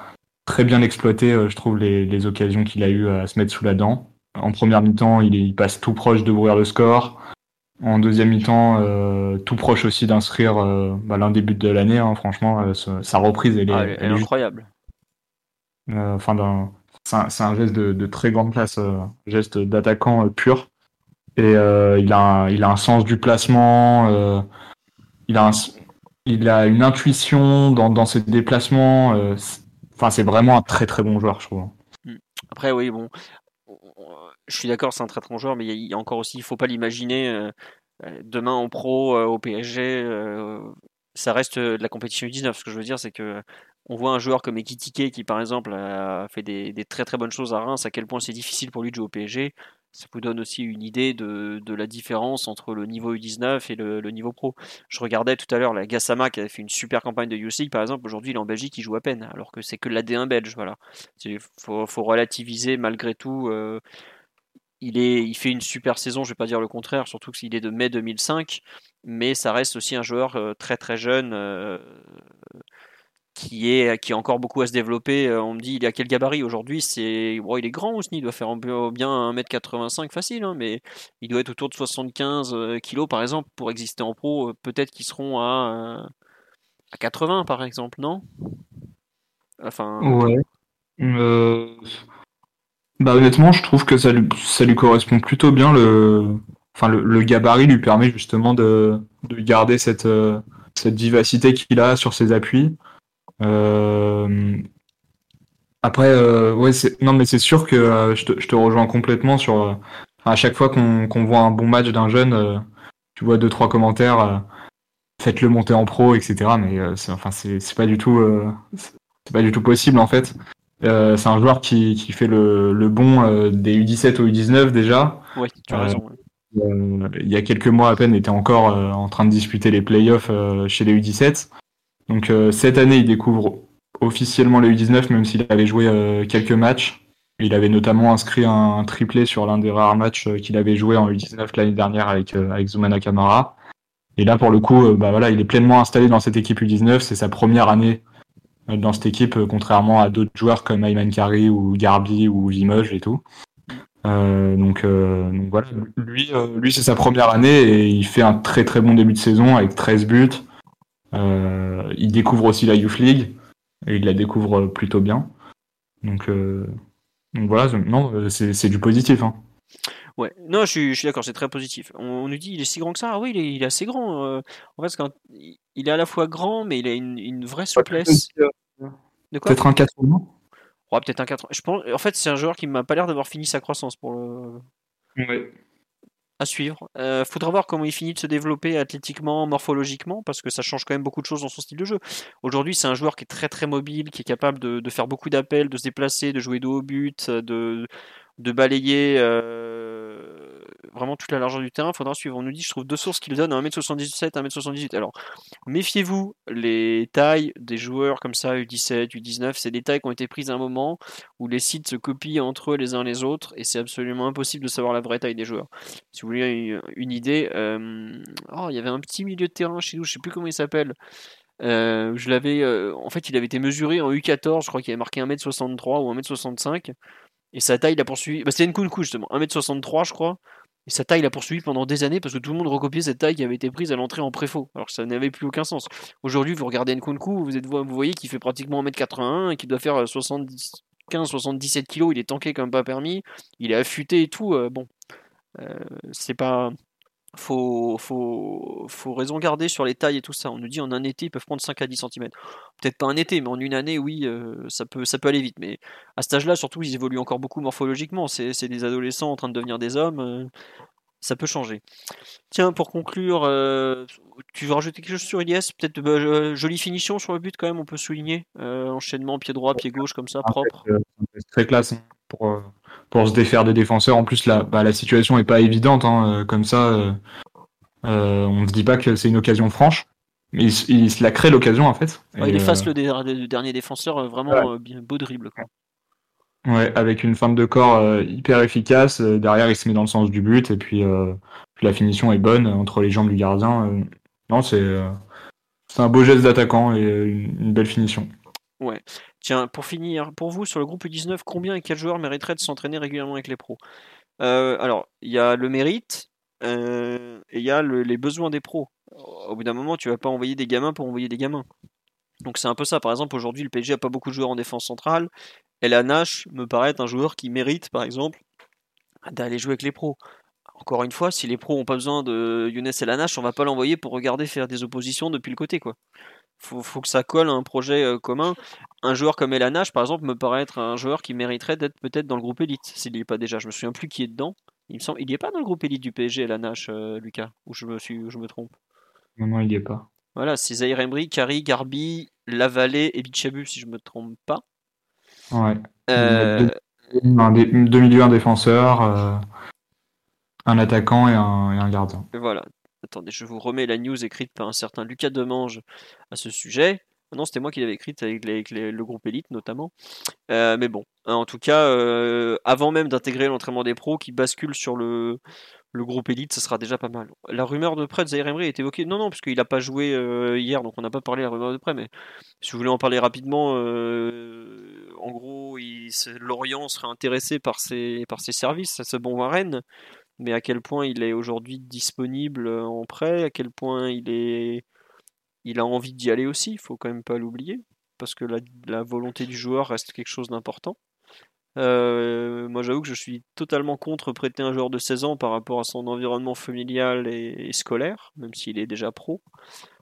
très bien exploité, je trouve, les, les occasions qu'il a eu à se mettre sous la dent. En première mi-temps, il, il, passe tout proche d'ouvrir le score. En deuxième mi-temps, euh, tout proche aussi d'inscrire euh, bah, l'un des buts de l'année. Hein, franchement, euh, sa reprise, elle est, ah, elle est incroyable. Enfin, un, geste de, très grande classe, geste d'attaquant pur. Et il, a un, il a un sens du placement. il, a il a une intuition dans, dans ses déplacements. Enfin, c'est vraiment un très très bon joueur, je trouve. Hmm. Après, oui, bon, je suis d'accord, c'est un très très bon joueur, mais il y, a encore aussi, il faut pas l'imaginer euh, euh, demain en pro euh, au PSG. ça reste de la compétition U19. Ce que je veux dire, c'est que on voit un joueur comme Ekitike qui, par exemple, a fait des, très très bonnes choses à Reims, à quel point c'est difficile pour lui de jouer au PSG. Ça vous donne aussi une idée de, la différence entre le niveau U19 et le, niveau pro. Je regardais tout à l'heure la Gassama qui avait fait une super campagne de UC, par exemple. Aujourd'hui, il est en Belgique, il joue à peine, alors que c'est que l'AD1 belge. Voilà. Il faut, relativiser malgré tout il, est, il fait une super saison, je ne vais pas dire le contraire, surtout qu'il est de mai 2005, mais ça reste aussi un joueur euh, très très jeune euh, qui, est, qui a encore beaucoup à se développer. Euh, on me dit, il a quel gabarit aujourd'hui? C'est, bon, Il est grand aussi, il doit faire bien 1m85 facile, hein, mais il doit être autour de 75 kg par exemple pour exister en pro. Peut-être qu'ils seront à, à 80 par exemple, non? Enfin. Ouais. Bah honnêtement, je trouve que ça lui, ça lui correspond plutôt bien. Le, enfin, le, gabarit lui permet justement de, de garder cette, euh, cette vivacité qu'il a sur ses appuis. Euh... Après, euh, ouais, non, mais c'est sûr que euh, je, te, je, te, rejoins complètement sur. à chaque fois qu'on voit un bon match d'un jeune, tu vois deux trois commentaires, faites-le monter en pro, etc. Mais c'est, enfin, c'est pas du tout, c'est pas du tout possible en fait. Euh, c'est un joueur qui, qui fait le, le bon euh, des U17 au U19 déjà. Oui, tu as raison. Euh, il y a quelques mois à peine, il était encore en train de disputer les playoffs chez les U17. Donc cette année, il découvre officiellement les U19, même s'il avait joué quelques matchs. Il avait notamment inscrit un, triplé sur l'un des rares matchs qu'il avait joué en U19 l'année dernière avec, avec Kamara. Et là, pour le coup, bah voilà, il est pleinement installé dans cette équipe U19. C'est sa première année dans cette équipe, euh, contrairement à d'autres joueurs comme Ayman Kari ou Garbi ou Vimoge et tout. Euh, donc, euh, voilà, lui, lui c'est sa première année et il fait un très très bon début de saison avec 13 buts. Il découvre aussi la Youth League et il la découvre plutôt bien. Donc, donc voilà, non, c'est du positif. Hein. Ouais, non, je suis, d'accord, c'est très positif. On, nous dit il est si grand que ça. Ah oui, il est, il est assez grand. Euh, en fait, quand, il est à la fois grand, mais il a une, une vraie souplesse. Peut-être un 4 ouais, Peut-être un 4 je pense, En fait, c'est un joueur qui m'a pas l'air d'avoir fini sa croissance pour le. Ouais. À suivre. Euh, faudra voir comment il finit de se développer athlétiquement, morphologiquement, parce que ça change quand même beaucoup de choses dans son style de jeu. Aujourd'hui, c'est un joueur qui est très très mobile, qui est capable de, faire beaucoup d'appels, de se déplacer, de jouer de haut but, de, de balayer euh, vraiment toute la largeur du terrain. Faudra suivre. On nous dit, je trouve deux sources qui le donnent à 1m77, 1m78. Alors, méfiez-vous, les tailles des joueurs comme ça, U17, U19, c'est des tailles qui ont été prises à un moment où les sites se copient entre eux les uns les autres et c'est absolument impossible de savoir la vraie taille des joueurs. Si vous voulez une, idée, euh, oh, il y avait un petit milieu de terrain chez nous, je sais plus comment il s'appelle. Euh, je l'avais, en fait, il avait été mesuré en U14, je crois qu'il avait marqué 1m63 ou 1m65. Et sa taille l'a poursuivi. Bah, c'était Nkunku justement, 1m63 je crois. Et sa taille l'a poursuivi pendant des années parce que tout le monde recopiait cette taille qui avait été prise à l'entrée en préfaux. Alors ça n'avait plus aucun sens. Aujourd'hui, vous regardez Nkunku, vous, êtes, vous voyez qu'il fait pratiquement 1m81 et qu'il doit faire 75-77 kg. Il est tanké comme pas permis. Il est affûté et tout. Euh, bon, euh, c'est pas faut, faut, faut raison garder sur les tailles et tout ça. On nous dit en un été, ils peuvent prendre 5 à 10 cm. Peut-être pas un été, mais en une année, oui, euh, ça, peut, ça peut aller vite. Mais à cet âge-là, surtout, ils évoluent encore beaucoup morphologiquement. C'est des adolescents en train de devenir des hommes. Euh, ça peut changer. Tiens, pour conclure, euh, tu veux rajouter quelque chose sur Elias Peut-être bah, jolie finition sur le but quand même, on peut souligner. enchaînement pied droit, pied gauche, comme ça, propre. très classe hein, pour pour se défaire des défenseurs. En plus, la, bah, la situation est pas évidente. Hein, euh, comme ça, euh, euh, on ne se dit pas que c'est une occasion franche. Il, il, se la crée l'occasion en fait. il efface le, dernier défenseur, vraiment bien, beau dribble. Quoi. Ouais, avec une fin de corps hyper efficace. derrière, il se met dans le sens du but et puis, la finition est bonne entre les jambes du gardien. non, c'est c'est un beau geste d'attaquant et une, belle finition. Ouais. Tiens, pour finir, pour vous, sur le groupe U19, combien et quels joueurs mériteraient de s'entraîner régulièrement avec les pros? Alors, il y a le mérite et il y a les besoins des pros. Au bout d'un moment, tu vas pas envoyer des gamins pour envoyer des gamins. Donc c'est un peu ça. Par exemple, aujourd'hui, le PSG a pas beaucoup de joueurs en défense centrale. Et la Nash me paraît être un joueur qui mérite, par exemple, d'aller jouer avec les pros. Encore une fois, si les pros ont pas besoin de Younes et la Nash, on va pas l'envoyer pour regarder faire des oppositions depuis le côté, quoi. Faut, faut que ça colle à un projet euh, commun. Un joueur comme Elanache, par exemple, me paraît être un joueur qui mériterait d'être peut-être dans le groupe élite, s'il n'y est pas déjà. Je me souviens plus qui est dedans. Il me semble, il n'y est pas dans le groupe élite du PSG, Elanache, euh, Lucas, ou je me suis, je me trompe? Non, non, il n'y est pas. Voilà, c'est Zahir Emery, Kari, Garbi, Lavallée et Bichabu, si je me trompe pas. Ouais. Euh... Deux, milieux, un défenseur, un attaquant et un, gardien. voilà. Attendez, je vous remets la news écrite par un certain Lucas Demange à ce sujet. Non, c'était moi qui l'avais écrite avec, le groupe Elite notamment. Euh, mais bon, hein, en tout cas, euh, avant même d'intégrer l'entraînement des pros qui bascule sur le, groupe élite, ce sera déjà pas mal. La rumeur de prêt de Zaire Emery est évoquée. Non, non, parce qu'il n'a pas joué euh, hier, donc on n'a pas parlé de la rumeur de prêt. Mais si vous voulez en parler rapidement, en gros, Lorient serait intéressé par ses, par ses services, ce bon Warren. Mais à quel point il est aujourd'hui disponible en prêt, à quel point il est, il a envie d'y aller aussi, il faut quand même pas l'oublier, parce que la volonté du joueur reste quelque chose d'important. Euh, moi, j'avoue que je suis totalement contre prêter un joueur de 16 ans par rapport à son environnement familial et, scolaire, même s'il est déjà pro.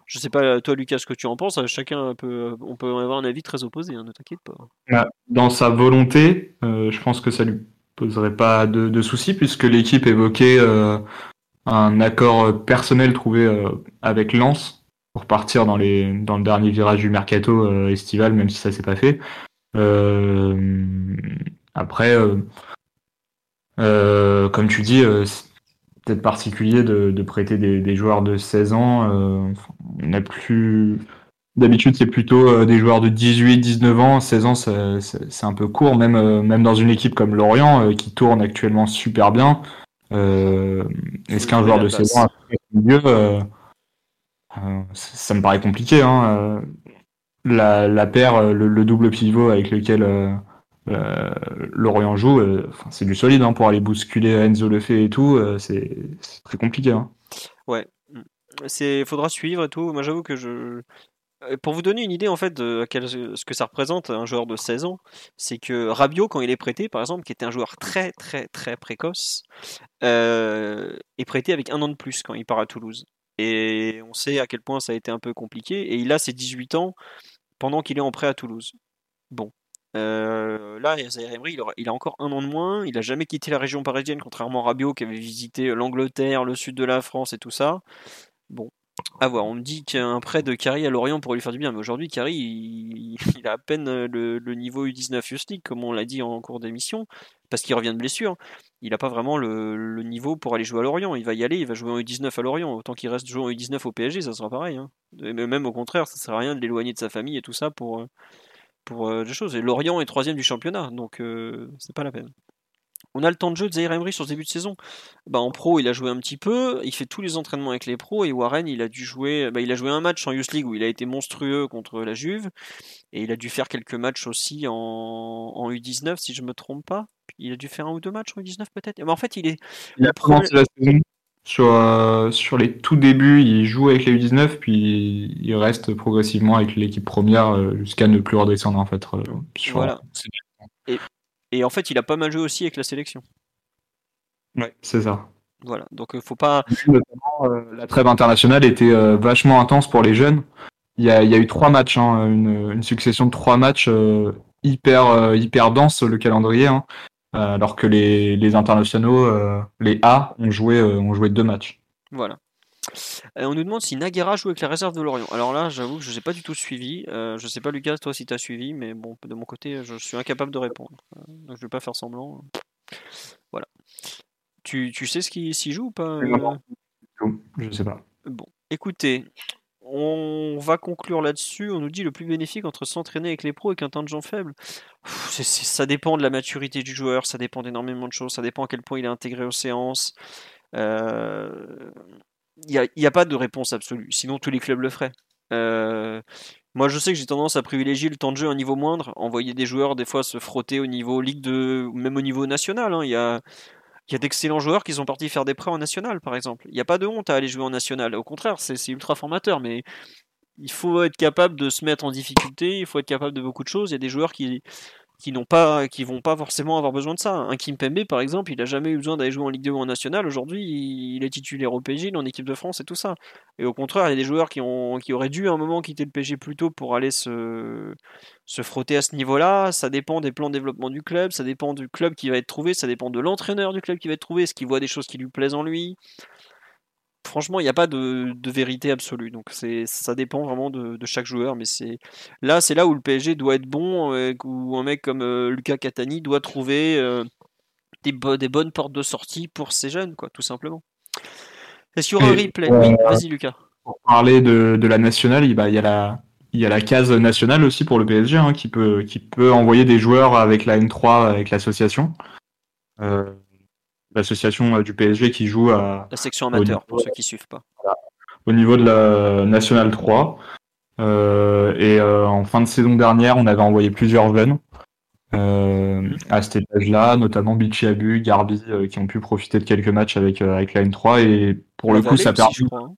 Je sais pas, toi, Lucas, ce que tu en penses. Chacun peut, on peut avoir un avis très opposé, hein, ne t'inquiète pas. Bah, dans sa volonté, euh, je pense que ça lui poserait pas de, soucis, puisque l'équipe évoquait euh, un accord personnel trouvé avec Lens pour partir dans, les, dans le dernier virage du mercato estival, même si ça s'est pas fait. Après, euh, euh, comme tu dis, euh, c'est peut-être particulier de, prêter des, joueurs de 16 ans. on a plus. D'habitude, c'est plutôt des joueurs de 18, 19 ans. 16 ans, c'est un peu court, même, même dans une équipe comme Lorient, qui tourne actuellement super bien. Est-ce qu'un joueur de 16 ans a mieux ça me paraît compliqué. Hein. La, la paire, le, double pivot avec lequel euh, Lorient joue, euh, c'est du solide hein, pour aller bousculer Enzo Lefebvre et tout, euh, c'est très compliqué. Hein. Ouais, c'est faudra suivre et tout. Moi j'avoue que je pour vous donner une idée en fait de ce que ça représente un joueur de 16 ans, c'est que Rabiot quand il est prêté par exemple, qui était un joueur très très très précoce, est prêté avec un an de plus quand il part à Toulouse. Et on sait à quel point ça a été un peu compliqué. Et il a ses 18 ans pendant qu'il est en prêt à Toulouse. Bon, euh, là, il, a encore un an de moins. Il a jamais quitté la région parisienne, contrairement à Rabiot qui avait visité l'Angleterre, le sud de la France et tout ça. Bon, à voir. On me dit qu'un prêt de Carrie à Lorient pourrait lui faire du bien, mais aujourd'hui, Carrie, il, [LAUGHS] a à peine le, niveau U19 Just League, comme on l'a dit en cours d'émission, parce qu'il revient de blessure. Il n'a pas vraiment le, niveau pour aller jouer à Lorient. Il va y aller, il va jouer en U19 à Lorient. Autant qu'il reste jouer en U19 au PSG, ça sera pareil. Hein. Même au contraire, ça sert à rien de l'éloigner de sa famille et tout ça pour euh, pour euh, des choses. Et Lorient est troisième du championnat, donc euh, c'est pas la peine. On a le temps de jeu de Zaire Emery sur ce début de saison. Bah, en pro, il a joué un petit peu, il fait tous les entraînements avec les pros, et Warren, il a dû jouer, bah, il a joué un match en Youth League où il a été monstrueux contre la Juve, et il a dû faire quelques matchs aussi en, U19, si je me trompe pas. Il a dû faire un ou deux matchs en U19 peut-être. Mais en fait, il est. Il a commencé la saison sur, euh, sur les tout débuts, il joue avec les U19, puis il reste progressivement avec l'équipe première euh, jusqu'à ne plus redescendre en fait. Euh, voilà. Et, et, en fait, il a pas mal joué aussi avec la sélection. Ouais, c'est ça. Voilà, donc faut pas. la trêve internationale était vachement intense pour les jeunes. Il y a, il y a eu trois matchs, hein, une, une, succession de trois matchs hyper, hyper dense le calendrier. Hein. Euh, alors que les, internationaux, euh, les A, ont joué, euh, ont joué deux matchs. Voilà. On nous demande si Naguera joue avec la réserve de Lorient. Alors là, j'avoue que je n'ai pas du tout suivi. Je je sais pas, Lucas, toi, si tu as suivi, mais bon, de mon côté, je suis incapable de répondre. donc je vais pas faire semblant. Voilà. Tu, tu sais ce qui s'y joue ou pas Je sais pas. Bon, écoutez, on va conclure là-dessus. On nous dit le plus bénéfique entre s'entraîner avec les pros et qu'un temps de gens faible. ça dépend de la maturité du joueur, ça dépend d'énormément de choses, ça dépend à quel point il est intégré aux séances. N'y a, a, pas de réponse absolue, sinon tous les clubs le feraient. Moi, je sais que j'ai tendance à privilégier le temps de jeu à un niveau moindre, envoyer des joueurs des fois se frotter au niveau Ligue 2, même au niveau national. Hein. Il y a, y a d'excellents joueurs qui sont partis faire des prêts en national, par exemple. Il n'y a pas de honte à aller jouer en national. Au contraire, c'est ultra formateur, mais il faut être capable de se mettre en difficulté, il faut être capable de beaucoup de choses. Il y a des joueurs qui, qui n'ont pas, qui vont pas forcément avoir besoin de ça. Un Kim Pembe, par exemple, il a jamais eu besoin d'aller jouer en Ligue 2 ou en National. Aujourd'hui, il est titulaire au PSG, en équipe de France et tout ça. Et au contraire, il y a des joueurs qui, ont, qui auraient dû à un moment quitter le PSG plus tôt pour aller se, se frotter à ce niveau-là. Ça dépend des plans de développement du club, ça dépend du club qui va être trouvé, ça dépend de l'entraîneur du club qui va être trouvé, est-ce qu'il voit des choses qui lui plaisent en lui franchement, il n'y a pas de, vérité absolue. Donc ça dépend vraiment de, chaque joueur. Mais c'est là, c'est là où le PSG doit être bon, euh, où un mec comme euh, Lucas Catani doit trouver euh, des, des, bonnes portes de sortie pour ces jeunes, quoi, tout simplement. Est-ce qu'il y aura un replay? Oui, vas-y Lucas. Pour parler de, la nationale, il, y a la, il y a la case nationale aussi pour le PSG hein, qui, peut, qui peut envoyer des joueurs avec la N3, avec l'association l'association euh, du PSG qui joue à. La section amateur, pour ceux qui suivent pas. Au niveau de la Nationale 3. Euh, et euh, en fin de saison dernière, on avait envoyé plusieurs jeunes à cet étage-là, notamment Bichiabu, Garbi, qui ont pu profiter de quelques matchs avec, avec la N3. Et pour le coup, ça permet. Hein.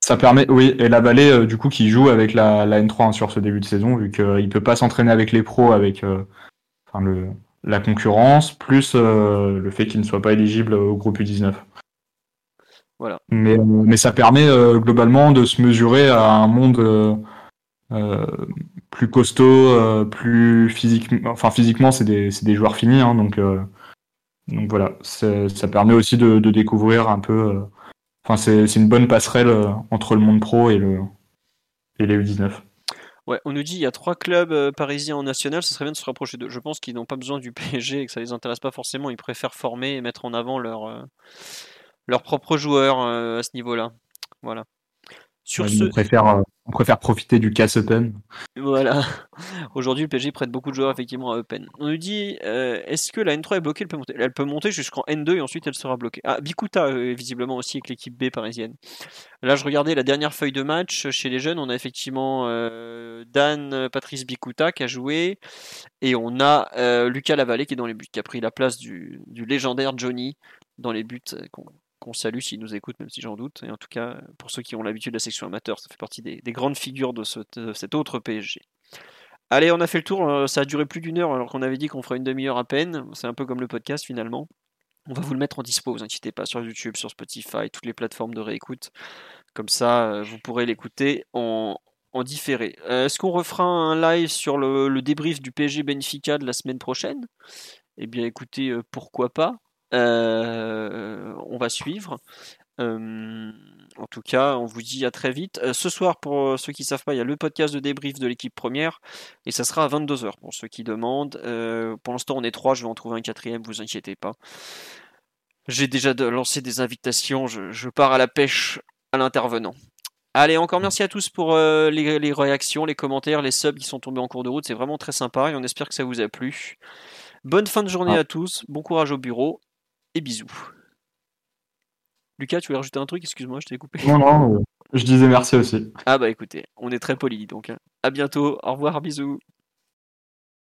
Ça permet, oui, et la Vallée, du coup, qui joue avec la, la N3 hein, sur ce début de saison, vu qu'il ne peut pas s'entraîner avec les pros, avec enfin, le, la concurrence, plus euh, le fait qu'il ne soit pas éligible au groupe U19. Voilà. Mais, mais ça permet euh, globalement de se mesurer à un monde euh, plus costaud, plus physiquement. Enfin, physiquement, c'est des, des, joueurs finis, hein, donc, donc voilà. Ça permet aussi de, de découvrir un peu. Enfin, c'est une bonne passerelle entre le monde pro et, le, et les U19. Ouais, on nous dit il y a trois clubs euh, parisiens en national, ce serait bien de se rapprocher d'eux. Je pense qu'ils n'ont pas besoin du [LAUGHS] PSG et que ça les intéresse pas forcément. Ils préfèrent former et mettre en avant leurs euh, propres joueurs euh, à ce niveau-là. Voilà. Sur ce... on, préfère, on préfère profiter du casse Open. Voilà. [LAUGHS] Aujourd'hui, le PSG prête beaucoup de joueurs effectivement à Open. On nous dit euh, est-ce que la N3 est bloquée? Elle peut monter, elle peut monter jusqu'en N2 et ensuite elle sera bloquée. Ah, Bikuta, euh, visiblement aussi avec l'équipe B parisienne. Là, je regardais la dernière feuille de match chez les jeunes. On a effectivement euh, Dan Patrice Bikuta qui a joué et on a Lucas Lavallée qui est dans les buts, qui a pris la place du, du légendaire Johnny dans les buts qu'on salue s'ils nous écoutent, même si j'en doute. Et en tout cas, pour ceux qui ont l'habitude de la section amateur, ça fait partie des, grandes figures de, cet autre PSG. Allez, on a fait le tour. Euh, ça a duré plus d'une heure alors qu'on avait dit qu'on ferait une demi-heure à peine. C'est un peu comme le podcast finalement. On va vous le mettre en dispo, vous inquiétez pas, sur YouTube, sur Spotify, toutes les plateformes de réécoute. Comme ça, euh, vous pourrez l'écouter en, différé. Euh, est-ce qu'on refera un live sur le, le, débrief du PSG Benfica de la semaine prochaine? Eh bien écoutez, pourquoi pas euh, on va suivre. Euh, en tout cas, on vous dit à très vite. Euh, ce soir, pour ceux qui ne savent pas, il y a le podcast de débrief de l'équipe première et ça sera à 22h pour ceux qui demandent. pour l'instant, on est trois, je vais en trouver un quatrième, vous inquiétez pas. J'ai déjà lancé des invitations, je, pars à la pêche à l'intervenant. Allez, encore merci à tous pour les, les, réactions, les commentaires, les subs qui sont tombés en cours de route. C'est vraiment très sympa et on espère que ça vous a plu. Bonne fin de journée ah. à tous, bon courage au bureau et bisous. Lucas, tu voulais rajouter un truc? Excuse-moi, je t'ai coupé. Non, non, je disais merci aussi. Ah bah écoutez, on est très polis donc. Hein. À bientôt, au revoir, bisous.